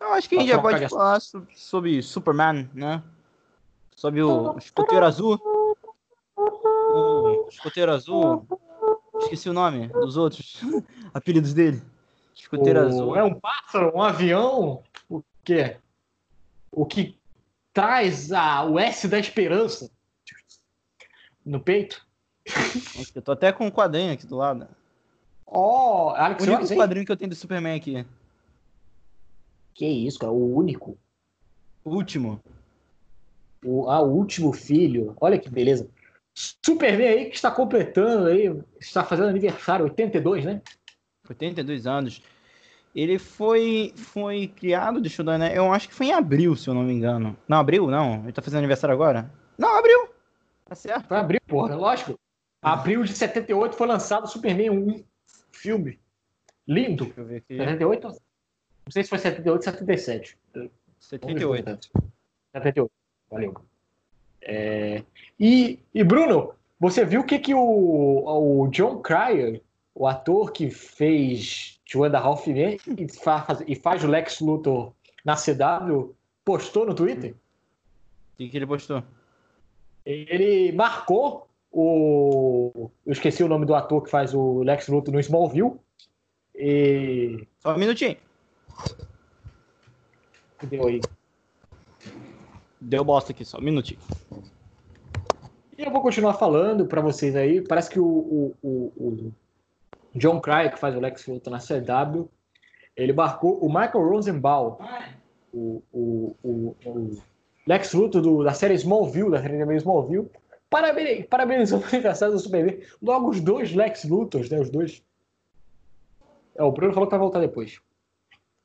Eu acho que a gente já pode falar sobre Superman, né? Sobre o escoteiro azul. O escoteiro azul. Esqueci o nome dos outros [LAUGHS] apelidos dele. Escuteiro o... azul. É um pássaro, um avião? O quê? O que traz a, o S da esperança no peito? Eu tô até com um quadrinho aqui do lado. Ó, oh, Alex O único quadrinho que eu tenho do Superman aqui. Que isso, cara? O único. O último. O, ah, o último filho. Olha que beleza. Superman aí que está completando aí, está fazendo aniversário, 82, né? 82 anos. Ele foi, foi criado, deixa eu dar, né? Eu acho que foi em abril, se eu não me engano. Não, abril? Não. Ele tá fazendo aniversário agora? Não, abril! Tá certo. Foi abril, porra, lógico. Abril de 78 foi lançado o Superman 1 filme. Lindo. Deixa eu ver aqui. 78? Não sei se foi 78 ou 77. 78. 78. Valeu. É... E, e, Bruno, você viu o que, que o, o John Cryer o ator que fez Two and a Half Men e faz, e faz o Lex Luthor na CW postou no Twitter? O que, que ele postou? Ele marcou o. Eu esqueci o nome do ator que faz o Lex Luthor no Smallville. E. Só um minutinho. Deu aí. Deu bosta aqui, só um minutinho. E eu vou continuar falando para vocês aí. Parece que o, o, o, John Cryer, que faz o Lex Luthor na CW, ele marcou o Michael Rosenbaum, o, o, o, o Lex Luthor do, da série Smallville, da série de Smallville, parabéns, parabenizou o aniversário do Superman. Logo os dois Lex Luthors, né, os dois. É, o Bruno falou que vai voltar depois.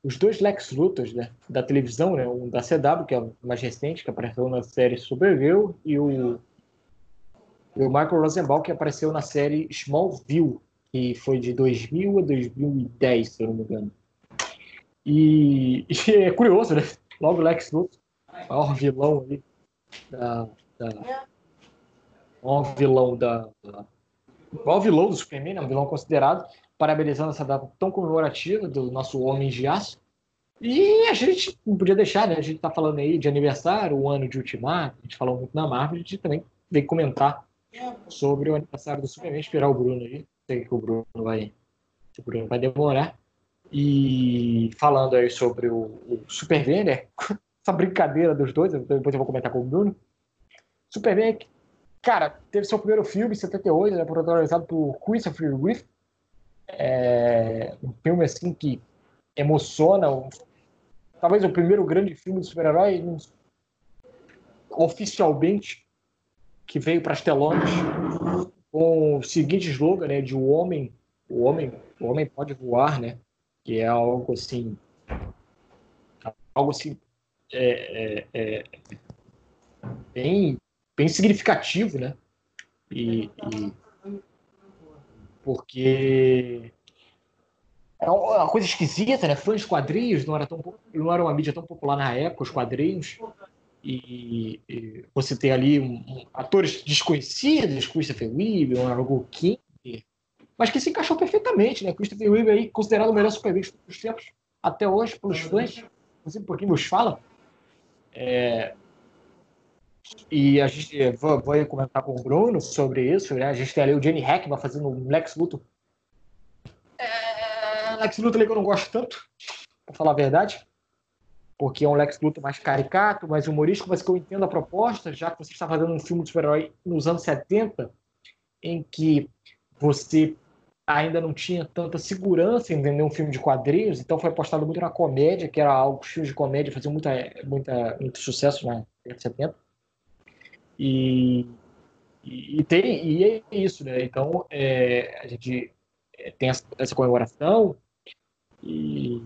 Os dois Lex Luthors né, da televisão, né, um da CW, que é mais recente, que apareceu na série Supergirl, e o, e o Michael Rosenbaum, que apareceu na série Smallville, que foi de 2000 a 2010, se eu não me engano. E, [LAUGHS] e é curioso, né? Logo Lex Luthor, maior vilão ali da, da maior vilão da, da maior vilão do Superman, né? um vilão considerado, parabenizando essa data tão comemorativa do nosso Homem de Aço. E a gente não podia deixar, né? A gente tá falando aí de aniversário, o ano de Ultimato, a gente falou muito na Marvel, a gente também veio comentar sobre o aniversário do Superman, esperar o Bruno aí sei que o Bruno vai, o Bruno vai demorar. E falando aí sobre o, o Superman, né? [LAUGHS] Essa brincadeira dos dois, depois eu vou comentar com o Bruno. Superman, cara, teve seu primeiro filme em 78, né, protagonizado por Christopher Reeve. É, um filme assim que emociona, um, talvez o primeiro grande filme de super-herói oficialmente que veio para as telonas com o seguinte slogan, né, de o homem, o homem, o homem pode voar, né, que é algo assim, algo assim, é, é, é bem, bem significativo, né, e, e porque é uma coisa esquisita, né? Fãs de quadrinhos não era, tão, não era uma mídia tão popular na época, os quadrinhos. E, e você tem ali um, um, atores desconhecidos, Christopher Reeve, Margot King, mas que se encaixou perfeitamente, né? Christopher Reeve aí considerado o melhor Superman dos tempos até hoje pelos fãs, inclusive por quem nos fala. É, e a gente é, vou, vou, comentar com o Bruno sobre isso. Né? A gente tem ali o Jenny Hackman fazendo um Lex Luthor Lex Luthor que eu não gosto tanto, pra falar a verdade. Porque é um Lex Luthor mais caricato, mais humorístico, mas que eu entendo a proposta, já que você está fazendo um filme de super-herói nos anos 70, em que você ainda não tinha tanta segurança em vender um filme de quadrinhos, então foi apostado muito na comédia, que era algo, os filmes de comédia faziam muita, muita, muito sucesso na década de 70. E, e, e, tem, e é isso, né? Então, é, a gente é, tem essa, essa comemoração, e,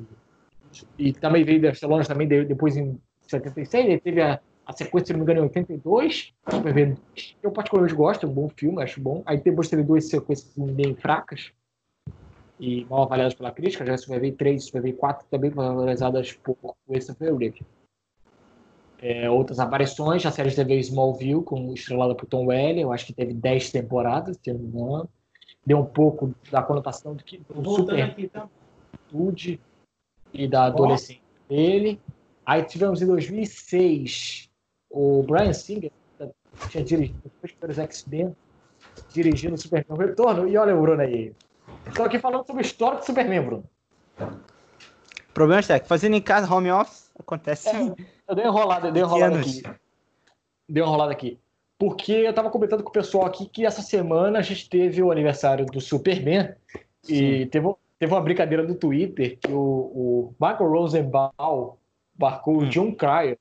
e também veio das telonas também depois em 76, ele teve a, a sequência, se não me engano, em 82, eu particularmente gosto, é um bom filme, acho bom. Aí depois teve duas sequências bem fracas e mal avaliadas pela crítica, já Super V 3 e Super V 4 também valorizadas por Christopher Reeve. É, outras aparições, a série de TV Smallville, com, estrelada por Tom Welly, eu acho que teve 10 temporadas, se não me engano. Deu um pouco da conotação do que do super... Aqui, tá? E da adolescência oh. dele. Aí tivemos em 2006 o Brian Singer, que tinha dirigido os primeiros X-Men, dirigindo o Superman Retorno. E olha o Bruno aí. Estou aqui falando sobre a história do Superman, Bruno. Problema é que fazendo em casa home office acontece. É, eu dei enrolada, dei enrolada aqui. Dei enrolada aqui. Porque eu estava comentando com o pessoal aqui que essa semana a gente teve o aniversário do Superman Sim. e teve, Teve uma brincadeira no Twitter que o, o Michael Rosenbaum marcou o hum. John Cryer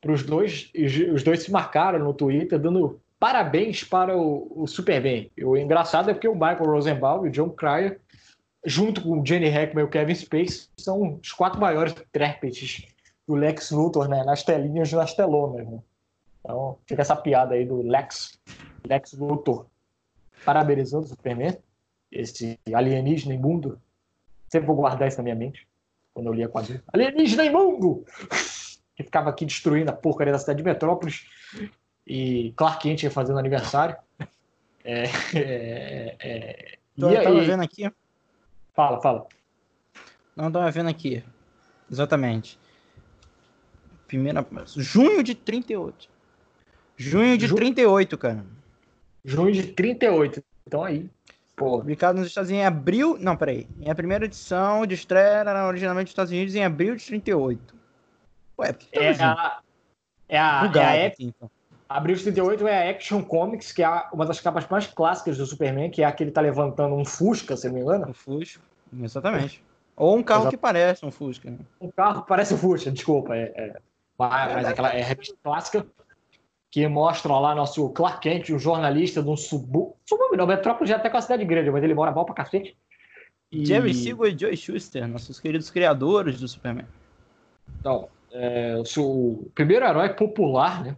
para os dois, os dois se marcaram no Twitter dando parabéns para o, o Superman. E o engraçado é porque o Michael Rosenbaum e o John Cryer, junto com o Jenny Hackman e o Kevin Space, são os quatro maiores intérpretes do Lex Luthor, né, nas telinhas nas telonas. Né? Então, fica essa piada aí do Lex, Lex Luthor parabenizando o Superman esse alienígena imundo. Sempre vou guardar isso na minha mente quando eu li a quadrinha. Alienígena imundo! [LAUGHS] que ficava aqui destruindo a porcaria da cidade de Metrópolis. E Clark Kent ia fazendo aniversário. [LAUGHS] É, é, é, então, eu tava vendo aqui. Fala, fala. Não, tava vendo aqui. Exatamente. Primeira. Junho de 38. Junho de Ju... 38, cara. Junho de 38. Então aí. Pô. Publicado nos Estados Unidos em abril. Não, peraí. Em a primeira edição de estreia era originalmente nos Estados Unidos em abril de 38. Ué, por que tá é, a, é a. Bugado, é a aqui, então. Abril de 38 é a Action Comics, que é uma das capas mais clássicas do Superman, que é a que ele tá levantando um Fusca, se não me engano. Um Fusca, exatamente. Ou um carro Exato. que parece um Fusca. Né? Um carro que parece um Fusca, desculpa. É, é. Mas, mas aquela é revista clássica que mostra lá nosso Clark Kent, um jornalista de um subúrbio. Subúrbio não, Metrópolis já até com a cidade grande, mas ele mora mal pra cacete. E... Jerry Siegel e Joe Schuster, nossos queridos criadores do Superman. Então, é, o primeiro herói popular, né?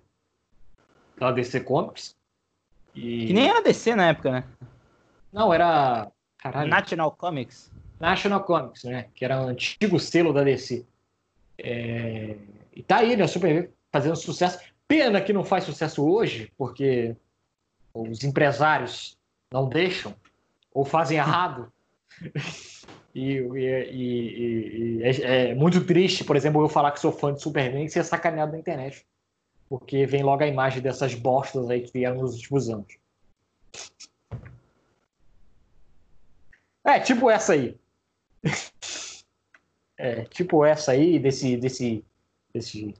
Da DC Comics. E... Que nem era DC na época, né? Não, era. Caralho. National Comics. National Comics, né? Que era o antigo selo da DC. É... E tá aí, né? Superman fazendo sucesso. Pena que não faz sucesso hoje, porque os empresários não deixam ou fazem errado. [LAUGHS] e, e, e, e é, é, muito triste, por exemplo, eu falar que sou fã de Superman e ser sacaneado na internet. Porque vem logo a imagem dessas bostas aí que vieram nos últimos anos. É, tipo essa aí. [LAUGHS] É, tipo essa aí, desse, desse, desse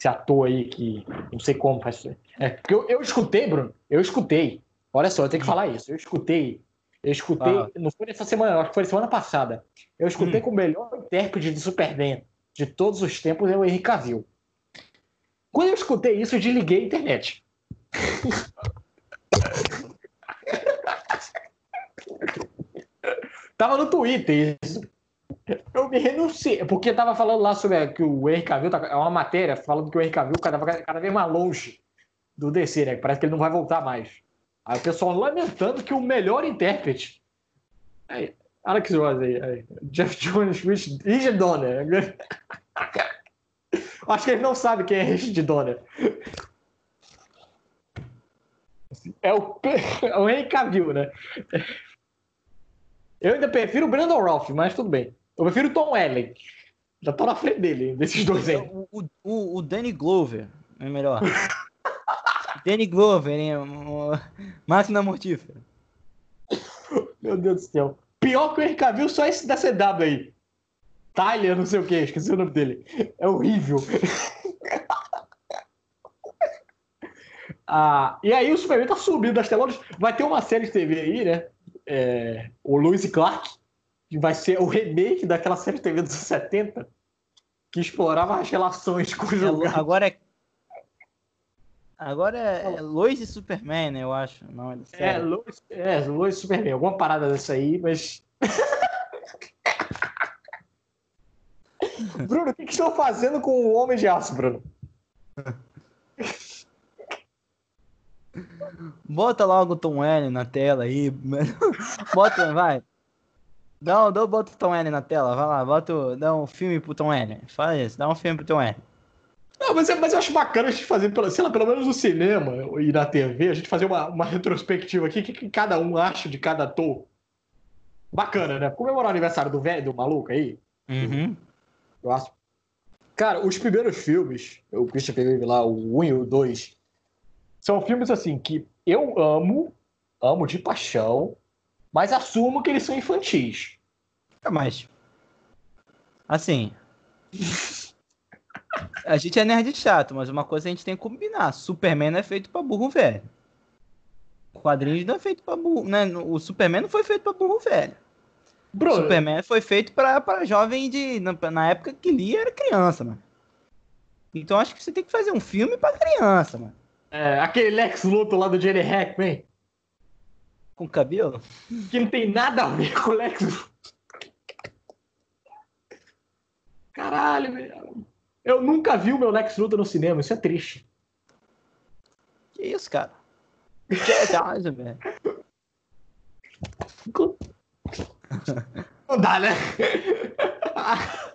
esse ator aí que não sei como faz. É, porque eu, eu escutei, Bruno, eu escutei. Olha só, eu tenho que falar isso. Eu escutei. Eu escutei, ah. não foi nessa semana, acho que foi semana passada. Eu escutei hum. que o melhor intérprete de Superman de todos os tempos é o Henry Cavill. Quando eu escutei isso, eu desliguei a internet. [LAUGHS] Tava no Twitter isso. Eu me renunciei, porque tava falando lá sobre que o Henry Cavill, tá, é uma matéria falando que o Henry Cavill cada, cada vez mais longe do DC, né? Parece que ele não vai voltar mais. Aí o pessoal lamentando que o melhor intérprete. Aí, Alex Rose aí, aí. Jeff Jones, Rich, Richard Donner. [LAUGHS] Acho que ele não sabe quem é Richard Donner. É o, [LAUGHS] é o Henry Cavill, né? Eu ainda prefiro o Brandon Ralph, mas tudo bem. Eu prefiro o Tom Ellen. Já tô na frente dele, desses dois aí. O, o, o Danny Glover é melhor. [LAUGHS] Danny Glover, hein? Máquina mortífera. Meu Deus do céu. Pior que o Cavill, só esse da CW aí. Tyler, não sei o que, esqueci o nome dele. É horrível. [LAUGHS] ah, e aí o Superman tá subindo das telonas. Vai ter uma série de TV aí, né? É, o Lewis Clark, que vai ser o remake daquela série de TV dos 70, que explorava as relações com os é, Agora é Agora é, é Lois e Superman, né, eu acho. Não, é, é, Lois, é, Lois e Superman. Alguma parada dessa aí, mas. [LAUGHS] Bruno, o que, que estão fazendo com o Homem de Aço, Bruno? Bota logo o Tom L na tela aí. [LAUGHS] Bota, vai. Dá, dá, bota o Tom L na tela, vai lá, bota, dá um filme pro Tom L. Faz isso, dá um filme pro Tom L. Não, mas, é, mas eu acho bacana a gente fazer, sei lá, pelo menos no cinema e na TV, a gente fazer uma, uma retrospectiva aqui, o que, que, cada um acha de cada ator. Bacana, né? Comemorar o aniversário do velho, do maluco aí. Uhum. Eu acho. Cara, os primeiros filmes, o Christopher Reeve lá, o 1 e o 2, são filmes assim que eu amo, amo de paixão, mas assumo que eles são infantis. É, mas. Assim. A gente é nerd chato, mas uma coisa a gente tem que combinar. Superman é feito pra burro velho. O quadrinho não é feito pra burro. Né? O Superman não foi feito pra burro velho. Bruno. O Superman foi feito pra, pra jovem de. Na, na época que lia era criança, mano. Então acho que você tem que fazer um filme pra criança, mano. É, aquele Lex Luthor lá do Jerry Hackman. Com cabelo? Que não tem nada a ver com o Lex. Caralho, velho. Eu nunca vi o meu Lex Luthor no cinema, isso é triste. Que isso, cara? Que verdade, [LAUGHS] velho. Não dá, né? [LAUGHS]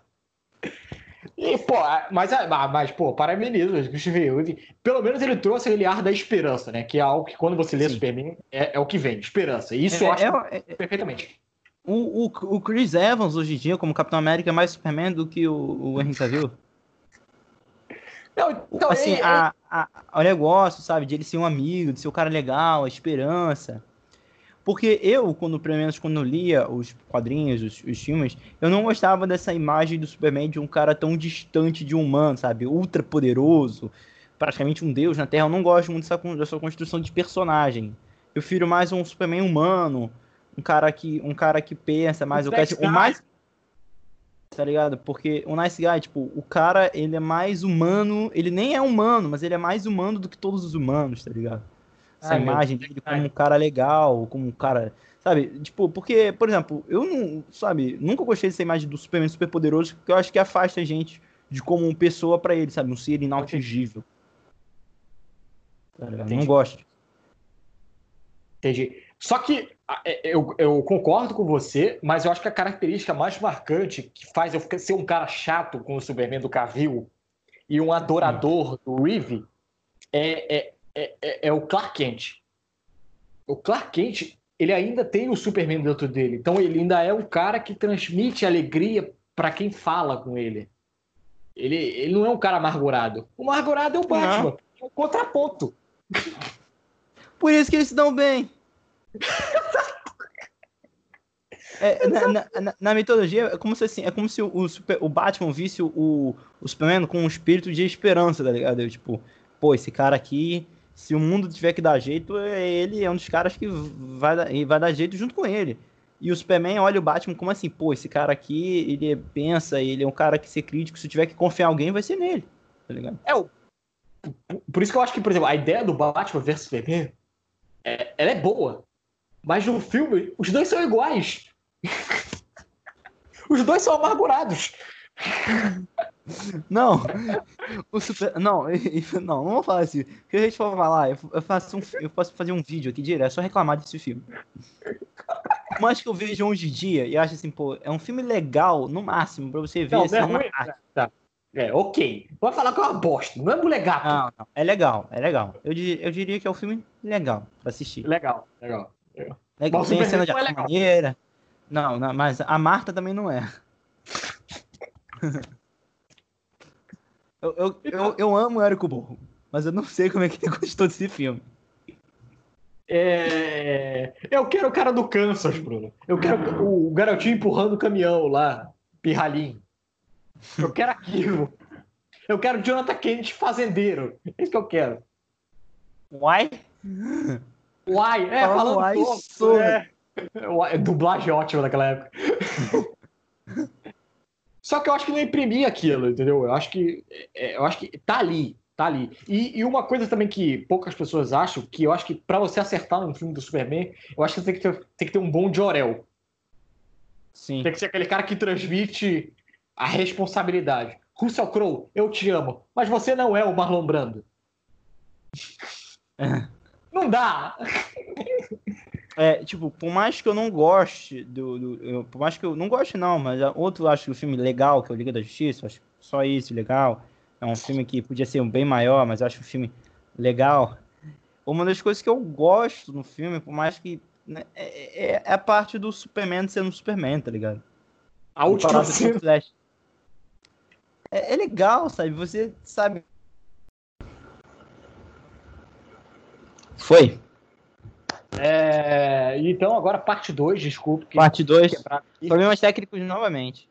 E, pô, mas, mas pô, parabenizo o Christopher Pelo menos ele trouxe aquele ar da esperança, né? Que é algo que quando você lê Sim. Superman é, é, o que vem, esperança. E isso é, eu acho é, é, perfeitamente. O, o, o, Chris Evans, hoje em dia, como Capitão América, é mais Superman do que o, o Henry Cavill. Não, então, assim, é, a, a, o negócio, sabe, de ele ser um amigo, de ser um cara legal, a esperança. Porque eu, quando, pelo menos quando eu lia os quadrinhos, os, os, filmes, eu não gostava dessa imagem do Superman de um cara tão distante de um humano, sabe? Ultra poderoso, praticamente um deus na Terra. Eu não gosto muito dessa, dessa construção de personagem. Eu prefiro mais um Superman humano, um cara que, um cara que pensa mais. O, o, o mais tá ligado? Porque o Nice Guy, tipo, o cara, ele é mais humano, ele nem é humano, mas ele é mais humano do que todos os humanos, tá ligado? Essa ah, imagem dele como um cara legal, como um cara, sabe? Tipo, porque, por exemplo, eu não, sabe, nunca gostei dessa imagem do Superman super poderoso, porque eu acho que afasta a gente de como uma pessoa para ele, sabe? Um ser inatingível. Não gosto. Entendi. Só que é, eu, eu, concordo com você, mas eu acho que a característica mais marcante que faz eu ser um cara chato com o Superman do Cavill e um adorador do Reeve é, é, é, é, o Clark Kent. O Clark Kent, ele ainda tem o Superman dentro dele, então ele ainda é um cara que transmite alegria para quem fala com ele. ele. Ele não é um cara amargurado. O amargurado é o Batman, é o contraponto. Por isso que eles se dão bem. É, na, na, na, mitologia, é como se, assim, é como se o, o, super, o Batman visse o, o Superman com um espírito de esperança, tá ligado? Eu, tipo, pô, esse cara aqui, se o mundo tiver que dar jeito, é, ele é um dos caras que vai, dar, vai dar jeito junto com ele. E o Superman olha o Batman como assim, pô, esse cara aqui, ele pensa, ele é um cara que ser crítico, se tiver que confiar em alguém, vai ser nele, tá ligado? É, o Por isso que eu acho que, por exemplo, a ideia do Batman vs Superman é, ela é boa. Mas no filme, os dois são iguais. [LAUGHS] os dois são amargurados. [LAUGHS] Não, o super, não, [LAUGHS] não, não vou falar assim. Porque a gente for falar, eu, faço um, eu posso fazer um vídeo aqui direto, só reclamar desse filme. Mas que eu vejo hoje em dia, e acho assim, pô, é um filme legal, no máximo, pra você ver não, assim, é, ruim, tá. é, ok. Vai falar que é uma bosta, não é molegato. Não, não, é legal, é legal. Eu, eu diria que é um filme legal pra assistir. Legal, legal. Legal, legal. tem a cena de é maneira. Não, não, mas a Marta também não é. [LAUGHS] Eu, eu, eu, eu amo o Érico Borro, mas eu não sei como é que ele [LAUGHS] gostou desse filme. É... Eu quero o cara do Kansas, Bruno. Eu quero o garotinho empurrando o caminhão lá, pirralhinho. Eu quero aquilo. Eu quero Jonathan Kennedy fazendeiro. É isso que eu quero. Uai? Uai, é, falando, falando uai, todo, é. Dublagem ótima naquela época. Só que eu acho que não imprimi aquilo, entendeu? Eu acho que, é, eu acho que tá ali, tá ali. E, e, uma coisa também que poucas pessoas acham, que eu acho que para você acertar um filme do Superman, eu acho que você tem que ter, tem que ter um bom de Orel. Sim. Tem que ser aquele cara que transmite a responsabilidade. Russell Crowe, eu te amo, mas você não é o Marlon Brando. É. Não dá! [LAUGHS] É, tipo, por mais que eu não goste do. do eu, por mais que eu não goste, não, mas outro acho que o filme legal, que é o Liga da Justiça, acho só isso legal. É um filme que podia ser bem maior, mas eu acho um filme legal. Uma das coisas que eu gosto no filme, por mais que. Né, é, é, é, a parte do Superman sendo um Superman, tá ligado? A última cena. Flash. É, é legal, sabe? Você sabe. Foi. É, então, agora parte 2, desculpe. Parte 2. Problemas técnicos novamente.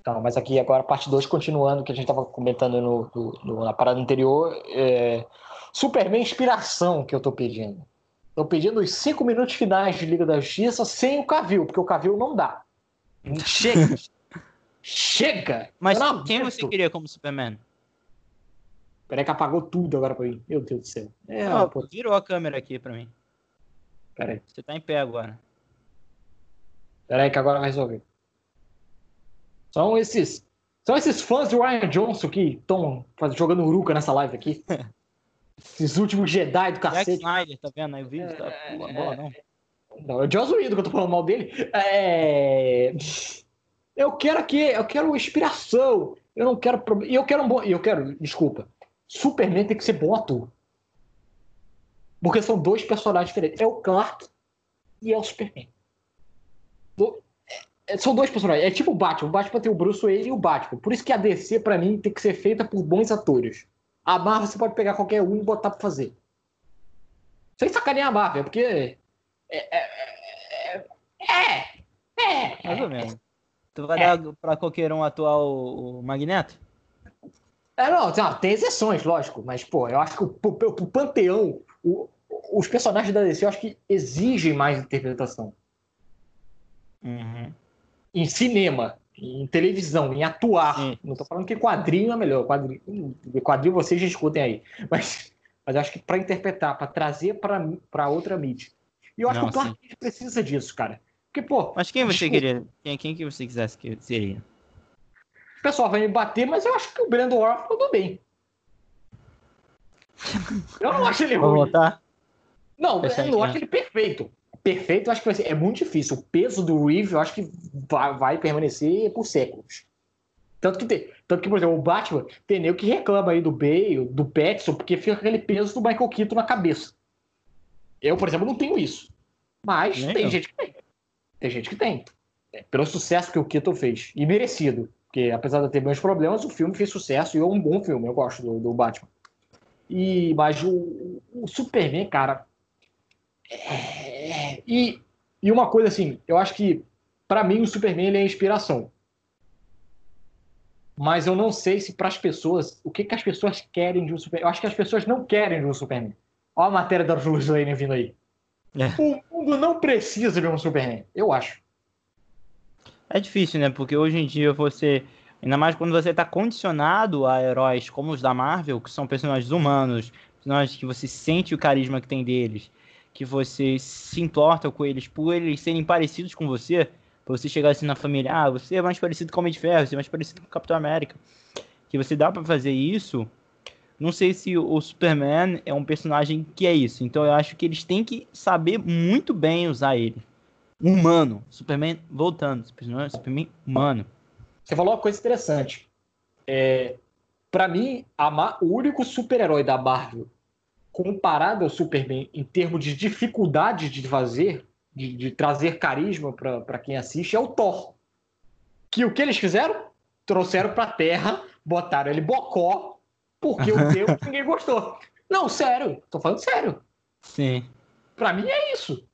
Então, mas aqui agora parte 2, continuando, que a gente estava comentando no, no, no, na parada anterior. É, Superman inspiração que eu estou pedindo. Estou pedindo os 5 minutos finais de Liga da Justiça sem o Cavil, porque o Cavil não dá. Chega! Chega! Mas quem você queria como Superman? Peraí que apagou tudo agora pra mim. Meu Deus do céu. É, oh, virou a câmera aqui pra mim. Peraí. Você tá em pé agora. Peraí que agora vai resolver. São esses. São esses fãs do Ryan Johnson que estão jogando uruca nessa live aqui. [LAUGHS] esses últimos Jedi do cacete. Jack Snyder, tá vendo aí o vídeo? Tá... É, bola, não. Não, é o Joss Whedon que eu tô falando mal dele. É... Eu quero aqui, eu quero inspiração. Eu não quero. E eu quero um bom. Eu quero, desculpa. Superman tem que ser bom ator. Porque são dois personagens diferentes. É o Clark e é o Superman. Do... É, são dois personagens. É tipo o Batman. O Batman tem o Bruce Wayne e o Batman. Por isso que a DC, para mim, tem que ser feita por bons atores. A Marvel você pode pegar qualquer um e botar pra fazer. Sem sacanear a Marvel, porque. É. É. É. é Mais ou menos. Tu vai é. dar pra qualquer um atuar o, o Magneto? É, não, tem exceções, lógico, mas, pô, eu acho que o, o, o panteão o, os personagens da DC eu acho que exigem mais interpretação. Uhum. Em cinema, em televisão, em atuar. Não estou falando que quadrinho é melhor. Quadrinho, quadrinho vocês discutem aí. Mas, mas eu acho que para interpretar, para trazer para outra mídia. E eu acho Não, que o Clark precisa disso, cara. Porque, pô. Mas quem você queria? Quem, quem que você quisesse que seria? O pessoal vai me bater, mas eu acho que o Brandon Orr tudo bem. Eu não acho ele ruim. Vamos votar? Não, eu não acho ele perfeito. Perfeito, eu acho que vai ser. É muito difícil. O peso do Reeve, eu acho que vai, vai permanecer por séculos. Tanto que, tem, tanto que, por exemplo, o Batman tem nem o que reclama aí do Bale, do Petson, porque fica aquele peso do Michael Keaton na cabeça. Eu, por exemplo, não tenho isso. Mas nem tem eu. gente que tem. Tem gente que tem. É, pelo sucesso que o Keaton fez. E merecido. Porque, apesar de ter meus problemas, o filme fez sucesso e é um bom filme. Eu gosto do, do Batman. E, mas o, o Superman, cara. É, e, e uma coisa assim, eu acho que para mim o Superman ele é inspiração. Mas eu não sei se para as pessoas, o que, que as pessoas querem de um Superman. Eu acho que as pessoas não querem de um Superman. Olha a matéria da Lois Lane vindo aí. É. O mundo não precisa de um Superman, eu acho. É difícil, né? Porque hoje em dia você Ainda mais quando você está condicionado a heróis como os da Marvel, que são personagens humanos, personagens que você sente o carisma que tem deles, que você se importa com eles por eles serem parecidos com você, pra você chegar assim na família, ah, você é mais parecido com o Homem de Ferro, você é mais parecido com o Capitão América. Que você dá para fazer isso. Não sei se o Superman é um personagem que é isso. Então eu acho que eles têm que saber muito bem usar ele. Humano. Superman voltando. Superman humano. Você falou uma coisa interessante. É, para mim, o único super-herói da Marvel comparado ao Superman em termos de dificuldade de fazer, de, de trazer carisma para quem assiste, é o Thor. Que o que eles fizeram? Trouxeram para Terra, botaram ele bocó, porque o [LAUGHS] Deus ninguém gostou. Não, sério, tô falando sério. Sim. Pra mim é isso.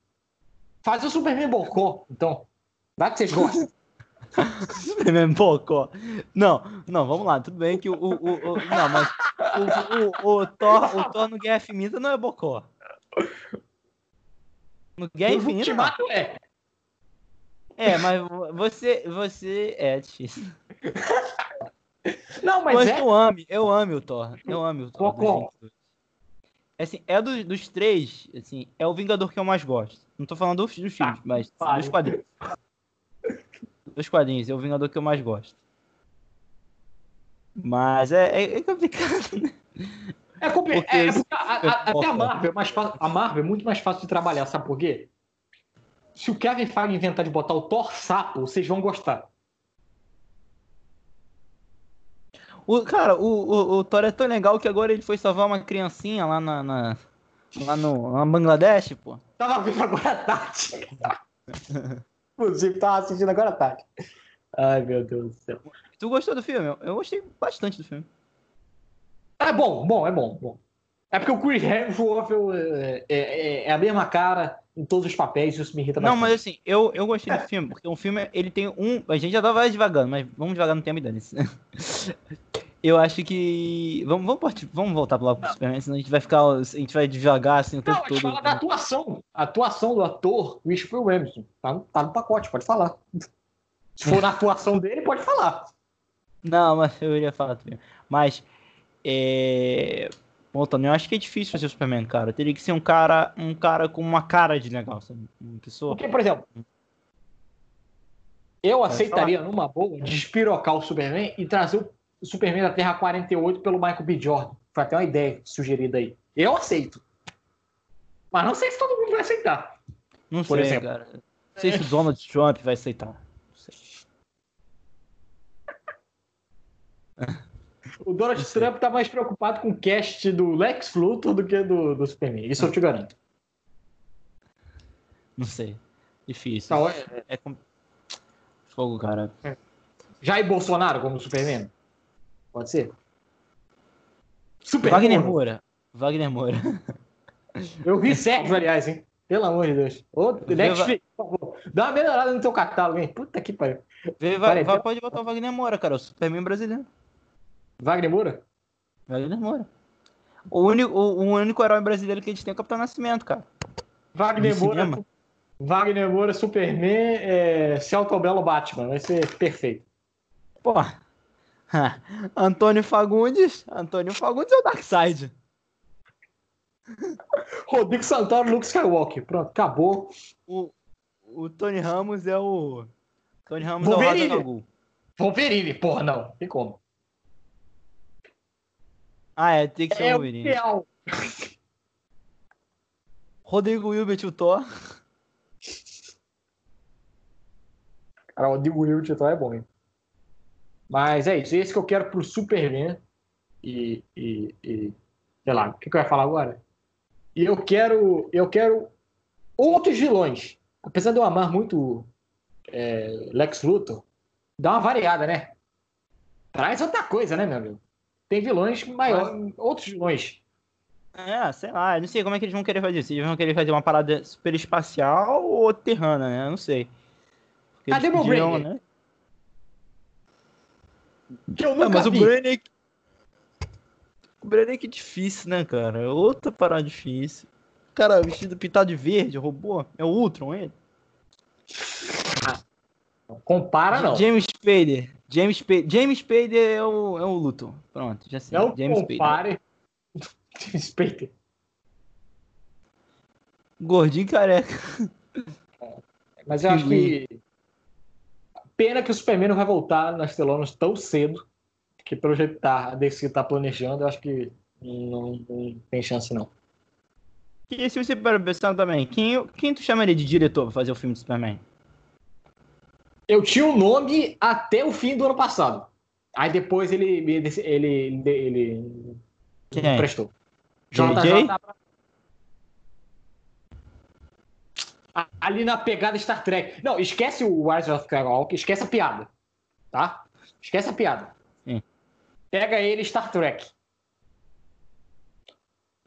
Faz o Superman bocó, então. Vai que vocês gostam. [LAUGHS] [LAUGHS] Superman Bocó. Não, não, vamos lá. Tudo bem que o. o, o, não, mas o, o, o, Thor, o Thor no Guerra Infinita não é Bocó. No Guerra Infinita. Não. É. É, mas você. Você. É difícil. Não, mas, mas é... eu amo, eu amo o Thor. Eu amo o Thor. Bocó. Assim, é do, dos três, assim, é o Vingador que eu mais gosto. Não tô falando dos, dos tá, filmes, mas pare. dos quadrinhos [LAUGHS] dos quadrinhos, é o Vingador que eu mais gosto. Mas é, é, é complicado, né? É complicado. É, é a, a, até a Marvel, é mais fácil, a Marvel é muito mais fácil de trabalhar, sabe por quê? Se o Kevin Feige inventar de botar o Thor sapo, vocês vão gostar. O, cara, o, o, o Thor é tão legal que agora ele foi salvar uma criancinha lá na, na lá no Bangladesh, pô. Tava vendo agora à tarde. [LAUGHS] Inclusive, tava assistindo agora à tarde. Ai, meu Deus do céu. Tu gostou do filme? Eu gostei bastante do filme. É bom, bom, é bom, bom. É porque o Chris Hemsworth é, é, é, é, a mesma cara em todos os papéis, isso me irrita bastante. Não, mas assim, eu, eu gostei do filme, porque o filme, ele tem um... A gente já tava devagando, mas vamos devagar no tema e dane [LAUGHS] Eu acho que. Vamos, vamos, partir, vamos voltar logo pro Superman, senão a gente vai ficar. A gente vai devagar assim o tempo não, todo. Fala da atuação. A atuação do ator Christopher Williamson. Tá, tá no pacote, pode falar. Se for na atuação dele, pode falar. Não, mas eu iria falar também. Mas. É... Voltando, eu acho que é difícil fazer o Superman, cara. Teria que ser um cara, um cara com uma cara de legal, sabe? Uma pessoa. Porque, por exemplo, eu aceitaria numa boa despirocar o Superman e trazer o o Superman da Terra 48 pelo Michael B. Jordan. Foi até uma ideia sugerida aí. Eu aceito. Mas não sei se todo mundo vai aceitar. Não por sei, exemplo. cara. Não sei se o Donald Trump vai aceitar. O Donald Trump tá mais preocupado com o cast do Lex Luthor do que do, do Superman. Isso eu te garanto. Não sei. Difícil. Não, é... é. Fogo, cara. É. Jair Bolsonaro como Superman? Pode ser? Super Wagner Moura. Wagner Moura. Eu vi Sérgio, aliás, hein? Pelo amor de Deus. Ô, Netflix, por favor. Dá uma melhorada no teu catálogo, hein? Puta que pariu. Vai, vai, pode botar o Wagner Moura, cara. O Superman brasileiro. Wagner Moura? Wagner Moura. O único, o, o único herói brasileiro que a gente tem é o Capitão Nascimento, cara. Wagner Moura. Wagner Moura, Superman, é, Celto Belo Batman. Vai ser perfeito. Porra. [LAUGHS] Antônio Fagundes. Antônio Fagundes é o Darkseid. [LAUGHS] Rodrigo Santoro, Luke Skywalker. Pronto, acabou. O, o Tony Ramos é o. Tony Ramos Wolverine. é o Raza Wolverine, porra, não. Tem como. Ah, é, tem que ser é o Wolverine. Real. [LAUGHS] Rodrigo Wilbert, o Thor. Cara, o Rodrigo Wilbert, o Thor é bom, hein? Mas é isso, esse que eu quero pro Superman. E, e, e sei lá, o que, que eu ia falar agora? E eu quero, eu quero outros vilões. Apesar de eu amar muito é, Lex Luthor, dá uma variada, né? Traz outra coisa, né, meu amigo? Tem vilões maiores, outros vilões. É, sei lá, eu não sei como é que eles vão querer fazer isso. Eles vão querer fazer uma parada super espacial ou terrana, né? Eu não sei. Porque Cadê meu pediram, né? Que eu nunca ah, mas vi. o Brainiac. O Brainiac é difícil, né, cara? É outra parada difícil. Cara, vestido pintado de verde, robô. É o Ultron, ele. Ah, compara, não. James Spader. James Spader, James Spader é o, é o Luthor. Pronto, já sei. Não James compare. [LAUGHS] James Spader. Gordinho careca. Mas eu acho que. Pena que o Superman não vai voltar nas telonas tão cedo. Que pelo jeito que tá, a DC tá planejando, eu acho que não, não tem chance, não. E se você para pensar também, quem, quem tu chamaria de diretor pra fazer o filme do Superman? Eu tinha o um nome até o fim do ano passado. Aí depois ele ele ele, ele Quem? prestou. JJ? Ali na pegada Star Trek. Não, esquece o Rise of Skywalker, esquece a piada. Tá? Esquece a piada. Sim. Pega ele Star Trek.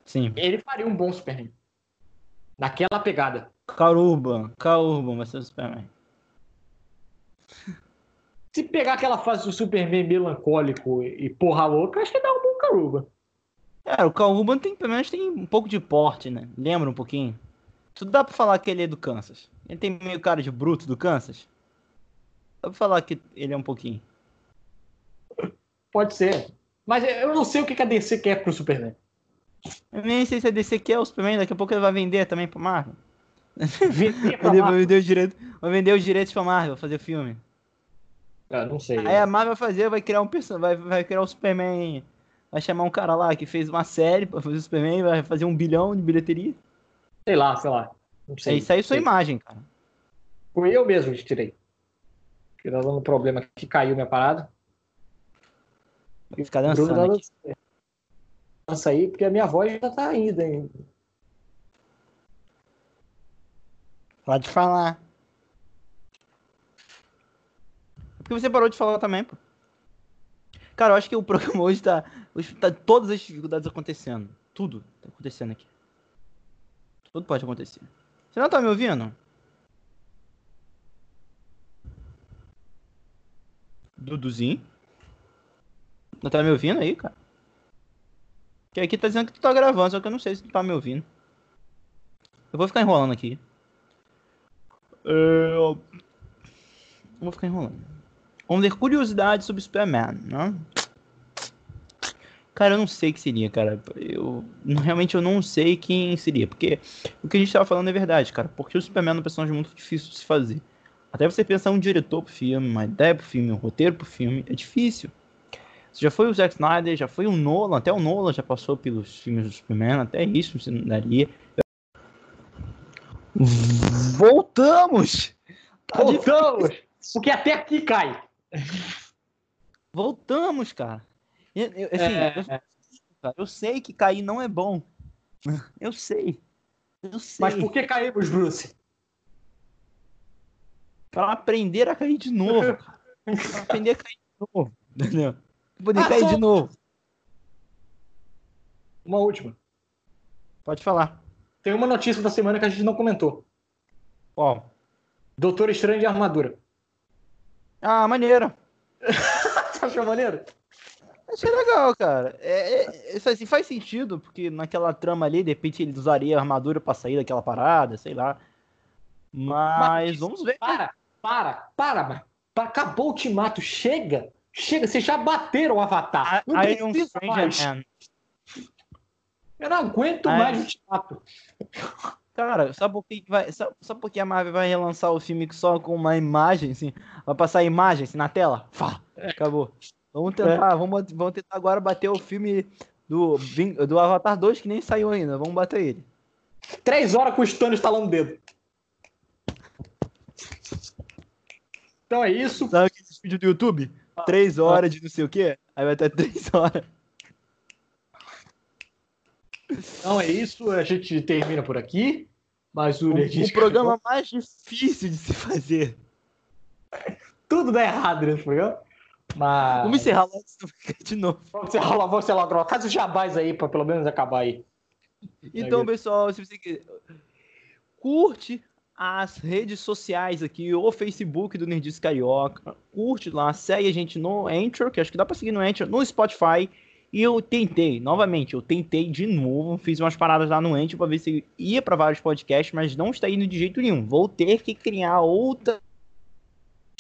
Sim. Ele faria um bom Superman. Naquela pegada. Caruban, Caruban vai ser o Superman. Se pegar aquela fase do Superman melancólico e porra louca, acho que dá um bom Caruba. Cara, o Caruban tem, pelo menos tem um pouco de porte, né? Lembra um pouquinho? Tudo dá pra falar que ele é do Kansas. Ele tem meio cara de bruto do Kansas. Dá pra falar que ele é um pouquinho. Pode ser. Mas eu não sei o que a DC quer pro Superman. Eu nem sei se a DC quer o Superman, daqui a pouco ele vai vender também pra Marvel. Vender [LAUGHS] pra Vai Marvel. vender os direitos, vai vender os direitos pra Marvel, fazer filme. Ah, não sei. Aí a Marvel vai fazer, vai criar um person... vai, vai criar o Superman. Vai chamar um cara lá que fez uma série pra fazer o Superman, vai fazer um bilhão de bilheteria. Sei lá, sei lá. Não sei. É isso aí sua Sei. imagem, cara. Fui eu mesmo que tirei. Porque tá dando um problema que caiu minha parada. Vai ficar Bruno dançando dá aqui. dança aí, porque a minha voz já tá ainda, hein? Pode falar. É Porque você parou de falar também, pô. Cara, eu acho que o [LAUGHS] programa hoje tá. Hoje tá todas as dificuldades acontecendo. Tudo tá acontecendo aqui. Tudo pode acontecer. Você não tá me ouvindo? Duduzinho? Não tá me ouvindo aí, cara? Que aqui tá dizendo que tu tá gravando, só que eu não sei se tu tá me ouvindo. Eu vou ficar enrolando aqui. Eu Vou ficar enrolando. Vamos ver curiosidades sobre Superman, né? Cara, eu não sei o que seria, cara. Eu realmente eu não sei quem seria, porque o que a gente tava falando é verdade, cara. Porque o Superman é um personagem muito difícil de se fazer. Até você pensar um diretor pro filme, uma ideia pro filme, um roteiro pro filme, é difícil. Já foi o Zack Snyder, já foi o Nolan, até o Nolan já passou pelos filmes do Superman, até isso você não daria. Voltamos! Tá. Voltamos! Porque até aqui cai. Voltamos, cara. Eu, assim, É. eu, sei que cair não é bom. [LAUGHS] Eu sei. Eu sei. Mas por que caímos, Bruce? Pra aprender a cair de novo. [LAUGHS] Pra aprender a cair de novo. Entendeu? Pra poder Ah, cair só- de novo. Uma última. Pode falar. Tem uma notícia da semana que a gente não comentou. Qual? Doutor Estranho de Armadura. Ah, maneiro. [LAUGHS] Você achou maneiro? Achei legal, cara. É, é, isso assim, faz sentido, porque naquela trama ali, de repente ele usaria a armadura pra sair daquela parada, sei lá. Mas vamos ver. Para, para, para, mano. Pa- Acabou o ultimato. Chega. Chega, vocês já bateram o Avatar. Não Iron precisa mais. Stranger Man. Eu não aguento Ah, mais é. o ultimato. Cara, sabe por que vai. Sabe, sabe por que a Marvel vai relançar o filme só com uma imagem, assim? Vai passar a imagem assim, na tela? Fá, acabou. Vamos tentar, vamos, vamos tentar agora bater o filme do, do Avatar 2, que nem saiu ainda. Vamos bater ele. Três horas com o Stano estalando o dedo. Então é isso. Sabe aquele vídeo do YouTube? Três horas de não sei o quê? Aí vai até três [LAUGHS] horas. Então é isso. A gente termina por aqui. Mas o O, o programa mais difícil de se fazer. [LAUGHS] Tudo dá errado nesse programa. Mas. Vamos encerrar logo, de novo. Vamos encerrar lá, vamos encerrar logo. Faz os jabás aí pra pelo menos acabar aí. Então, pessoal, se você quer, curte as redes sociais aqui, o Facebook do Nerdice Carioca, curte lá, segue a gente no Anchor, que acho que dá pra seguir no Anchor, no Spotify. E eu tentei, novamente, eu tentei de novo, fiz umas paradas lá no Anchor pra ver se ia pra vários podcasts, mas não está indo de jeito nenhum. Vou ter que criar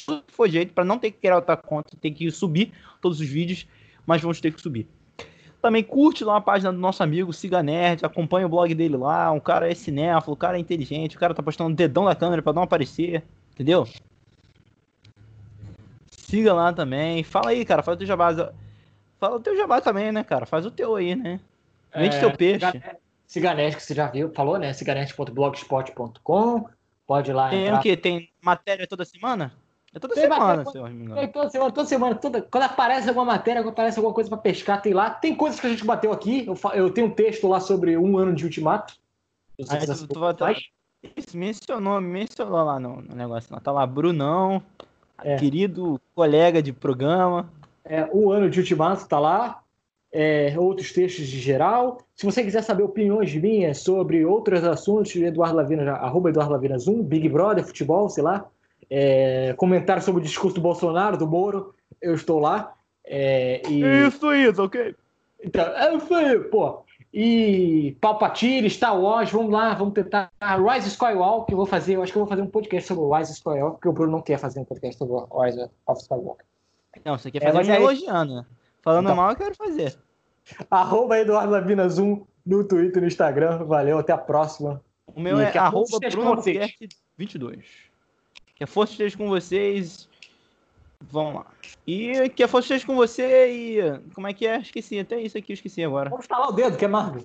outras for jeito, para não ter que criar outra conta, ter que subir todos os vídeos, mas vamos ter que subir. Também curte lá a página do nosso amigo Siga Nerd, acompanha o blog dele lá. Um cara é cinéfilo, o cara é inteligente, o cara tá postando o dedão da câmera para não aparecer, entendeu? Siga lá também. Fala aí, cara, faz o teu jabá. Fala o teu jabá também, né, cara? Faz o teu aí, né? Vende é, teu peixe. Ciganete, que você já viu, falou, né? ciganete.blogspot.com. Pode ir lá. Tem entrar. o quê? Tem matéria toda semana? É toda tem semana, seu amigo. É toda semana, toda semana. Toda... Quando aparece alguma matéria, quando aparece alguma coisa para pescar, tem lá. Tem coisas que a gente bateu aqui. Eu, eu tenho um texto lá sobre um ano de ultimato. Aí, tu, tu Isso, mencionou, mencionou lá no, no negócio. Lá. Tá lá, Brunão, é. querido colega de programa. É, um ano de ultimato tá lá. É, outros textos de geral. Se você quiser saber opiniões minhas sobre outros assuntos, Eduardo Lavina, arroba Eduardo Lavina Zoom, Big Brother, futebol, sei lá é, comentário sobre o discurso do Bolsonaro, do Moro, eu estou lá. É, e... Isso, isso, ok. Então, é isso aí, pô. E Palpatine, Star Wars, vamos lá, vamos tentar. Rise Skywalker, eu vou fazer, eu acho que eu vou fazer um podcast sobre o Rise Skywalker, porque o Bruno não quer fazer um podcast sobre o Rise of Skywalker. Não, você quer é, fazer é, elogiando, né? Falando então, mal, eu quero fazer. Arroba Eduardo Lavina Zoom no Twitter e no Instagram. Valeu, até a próxima. O meu e é arroba Bruno 22. Que a força esteja com vocês. Vamos lá. E que a força esteja com você e. Como é que é? Esqueci. Até isso aqui esqueci agora. Vamos falar o dedo, que é Marvel.